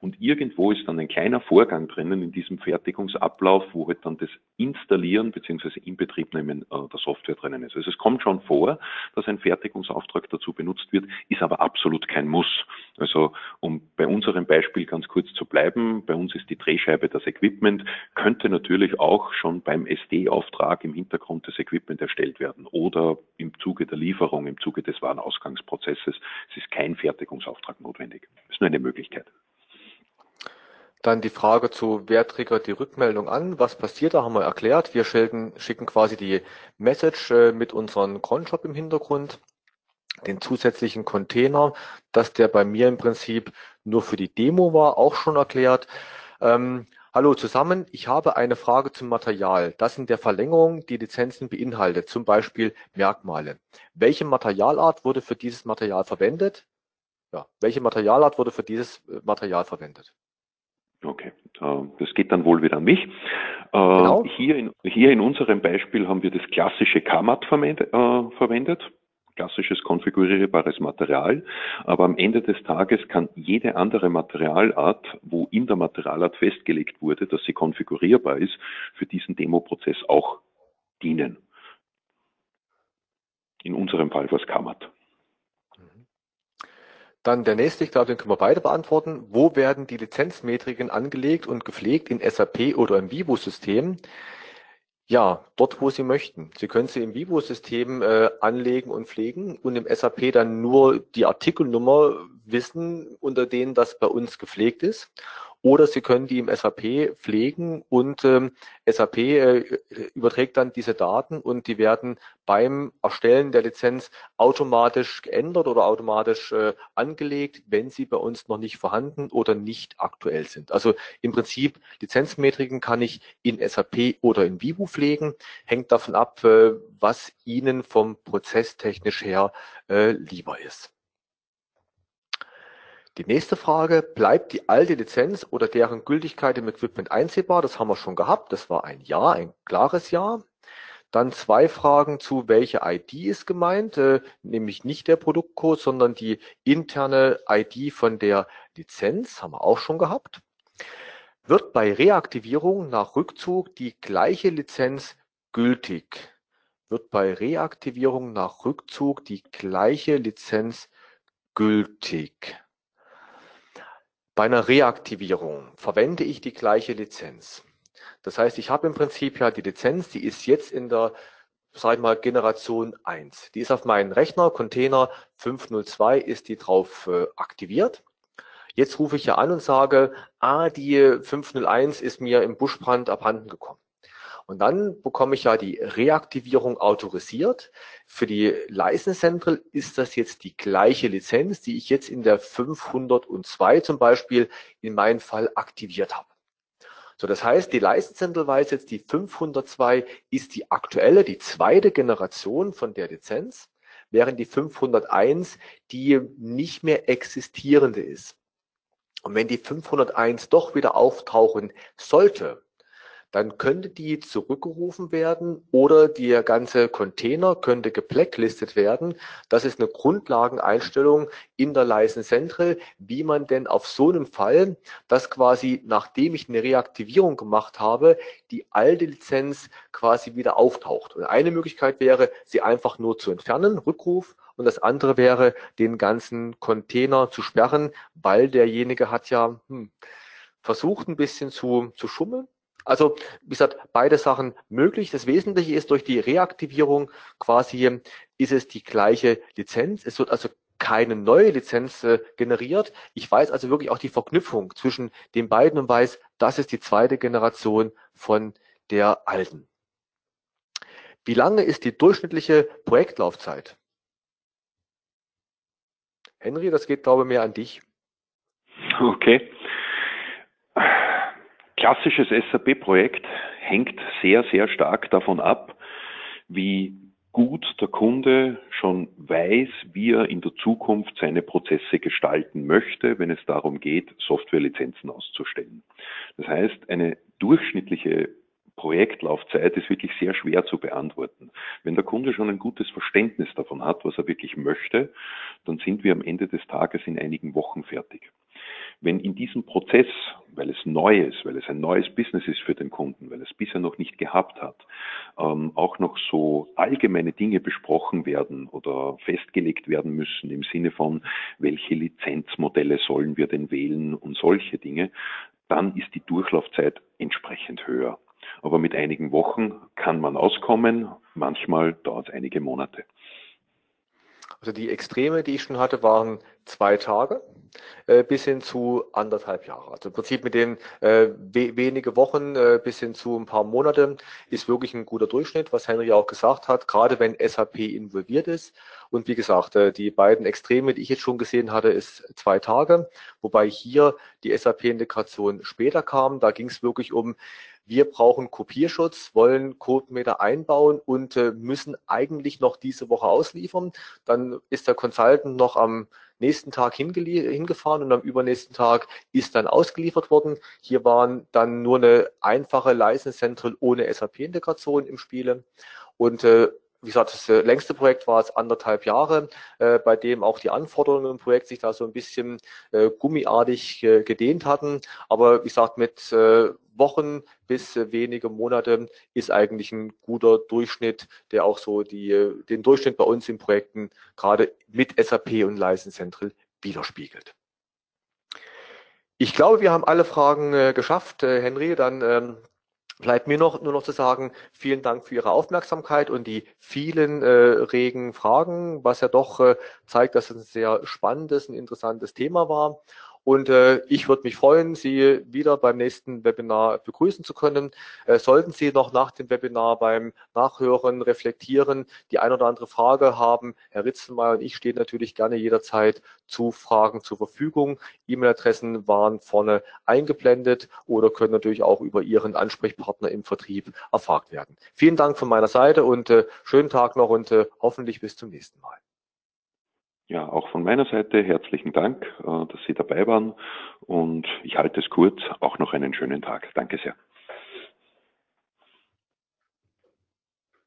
Und irgendwo ist dann ein kleiner Vorgang drinnen in diesem Fertigungsablauf, wo halt dann das Installieren bzw. Inbetriebnehmen äh, der Software drinnen ist. Also es kommt schon vor, dass ein Fertigungsauftrag dazu benutzt wird, ist aber absolut kein Muss. Also um bei unserem Beispiel ganz kurz zu bleiben, bei uns ist die Drehscheibe das Equipment, könnte natürlich auch schon beim SD-Auftrag im Hintergrund das Equipment erstellt werden oder im Zuge der Lieferung, im Zuge des Warenausgangsprozesses. Es ist kein Fertigungsauftrag notwendig. Das ist nur eine Möglichkeit. Dann die Frage zu, wer triggert die Rückmeldung an? Was passiert? Da haben wir erklärt. Wir schicken, schicken quasi die Message äh, mit unserem Cronjob im Hintergrund, den zusätzlichen Container, dass der bei mir im Prinzip nur für die Demo war, auch schon erklärt. Ähm, Hallo zusammen, ich habe eine Frage zum Material, das in der Verlängerung die Lizenzen beinhaltet, zum Beispiel Merkmale. Welche Materialart wurde für dieses Material verwendet? Ja, welche Materialart wurde für dieses äh, Material verwendet? Okay, das geht dann wohl wieder an mich. Äh, genau. Hier, in, hier in unserem Beispiel haben wir das klassische KMAT äh, verwendet, klassisches konfigurierbares Material, aber am Ende des Tages kann jede andere Materialart, wo in der Materialart festgelegt wurde, dass sie konfigurierbar ist, für diesen Demo-Prozess auch dienen. In unserem Fall was KMAT. Dann der nächste, ich glaube, den können wir beide beantworten. Wo werden die Lizenzmetriken angelegt und gepflegt in SAP oder im Vivo-System? Ja, dort, wo Sie möchten. Sie können sie im Vivo-System äh, anlegen und pflegen und im SAP dann nur die Artikelnummer wissen, unter denen das bei uns gepflegt ist. Oder Sie können die im SAP pflegen und ähm, SAP äh, überträgt dann diese Daten und die werden beim Erstellen der Lizenz automatisch geändert oder automatisch äh, angelegt, wenn sie bei uns noch nicht vorhanden oder nicht aktuell sind. Also im Prinzip Lizenzmetriken kann ich in SAP oder in Vivo pflegen, hängt davon ab, äh, was Ihnen vom Prozesstechnisch her äh, lieber ist. Die nächste Frage, bleibt die alte Lizenz oder deren Gültigkeit im Equipment einsehbar? Das haben wir schon gehabt. Das war ein Ja, ein klares Ja. Dann zwei Fragen zu, welche ID ist gemeint, äh, nämlich nicht der Produktcode, sondern die interne ID von der Lizenz, haben wir auch schon gehabt. Wird bei Reaktivierung nach Rückzug die gleiche Lizenz gültig? Wird bei Reaktivierung nach Rückzug die gleiche Lizenz gültig? Bei einer Reaktivierung verwende ich die gleiche Lizenz. Das heißt, ich habe im Prinzip ja die Lizenz, die ist jetzt in der, sag ich mal, Generation 1. Die ist auf meinen Rechner, Container 502 ist die drauf äh, aktiviert. Jetzt rufe ich ja an und sage, ah, die 501 ist mir im Buschbrand abhanden gekommen. Und dann bekomme ich ja die Reaktivierung autorisiert. Für die License Central ist das jetzt die gleiche Lizenz, die ich jetzt in der 502 zum Beispiel in meinem Fall aktiviert habe. So, das heißt, die License Central weiß jetzt, die 502 ist die aktuelle, die zweite Generation von der Lizenz, während die 501 die nicht mehr existierende ist. Und wenn die 501 doch wieder auftauchen sollte, dann könnte die zurückgerufen werden oder der ganze Container könnte geblacklistet werden. Das ist eine Grundlageneinstellung in der License Central, wie man denn auf so einem Fall, dass quasi nachdem ich eine Reaktivierung gemacht habe, die alte Lizenz quasi wieder auftaucht. Und eine Möglichkeit wäre, sie einfach nur zu entfernen, Rückruf, und das andere wäre, den ganzen Container zu sperren, weil derjenige hat ja hm, versucht, ein bisschen zu, zu schummeln also, wie gesagt, beide Sachen möglich. Das Wesentliche ist, durch die Reaktivierung quasi ist es die gleiche Lizenz. Es wird also keine neue Lizenz äh, generiert. Ich weiß also wirklich auch die Verknüpfung zwischen den beiden und weiß, das ist die zweite Generation von der alten. Wie lange ist die durchschnittliche Projektlaufzeit? Henry, das geht glaube ich mehr an dich. Okay. Klassisches SAP-Projekt hängt sehr, sehr stark davon ab, wie gut der Kunde schon weiß, wie er in der Zukunft seine Prozesse gestalten möchte, wenn es darum geht, Softwarelizenzen auszustellen. Das heißt, eine durchschnittliche Projektlaufzeit ist wirklich sehr schwer zu beantworten. Wenn der Kunde schon ein gutes Verständnis davon hat, was er wirklich möchte, dann sind wir am Ende des Tages in einigen Wochen fertig. Wenn in diesem Prozess, weil es neu ist, weil es ein neues Business ist für den Kunden, weil es bisher noch nicht gehabt hat, ähm, auch noch so allgemeine Dinge besprochen werden oder festgelegt werden müssen im Sinne von, welche Lizenzmodelle sollen wir denn wählen und solche Dinge, dann ist die Durchlaufzeit entsprechend höher. Aber mit einigen Wochen kann man auskommen, manchmal dauert es einige Monate. Also die Extreme, die ich schon hatte, waren zwei Tage äh, bis hin zu anderthalb Jahre. Also im Prinzip mit den äh, we wenige Wochen äh, bis hin zu ein paar Monate ist wirklich ein guter Durchschnitt, was Henry auch gesagt hat, gerade wenn SAP involviert ist. Und wie gesagt, äh, die beiden Extreme, die ich jetzt schon gesehen hatte, ist zwei Tage, wobei hier die SAP-Integration später kam. Da ging es wirklich um wir brauchen Kopierschutz, wollen CodeMeter einbauen und äh, müssen eigentlich noch diese Woche ausliefern. Dann ist der Consultant noch am nächsten Tag hingefahren und am übernächsten Tag ist dann ausgeliefert worden. Hier waren dann nur eine einfache License Central ohne SAP-Integration im Spiele. Und äh, wie gesagt, das äh, längste Projekt war es anderthalb Jahre, äh, bei dem auch die Anforderungen im Projekt sich da so ein bisschen äh, gummiartig äh, gedehnt hatten. Aber wie gesagt, mit äh, Wochen bis äh, wenige Monate ist eigentlich ein guter Durchschnitt, der auch so die, äh, den Durchschnitt bei uns in Projekten gerade mit SAP und License Central widerspiegelt. Ich glaube, wir haben alle Fragen äh, geschafft, äh, Henry. Dann ähm, bleibt mir noch nur noch zu sagen, vielen Dank für Ihre Aufmerksamkeit und die vielen äh, regen Fragen, was ja doch äh, zeigt, dass es ein sehr spannendes und interessantes Thema war. Und äh, ich würde mich freuen, Sie wieder beim nächsten Webinar begrüßen zu können. Äh, sollten Sie noch nach dem Webinar beim Nachhören, Reflektieren die ein oder andere Frage haben, Herr Ritzenmeier und ich stehen natürlich gerne jederzeit zu Fragen zur Verfügung. E-Mail-Adressen waren vorne eingeblendet oder können natürlich auch über Ihren Ansprechpartner im Vertrieb erfragt werden. Vielen Dank von meiner Seite und äh, schönen Tag noch und äh, hoffentlich bis zum nächsten Mal. Ja, auch von meiner Seite herzlichen Dank, äh, dass Sie dabei waren und ich halte es kurz. Auch noch einen schönen Tag. Danke sehr.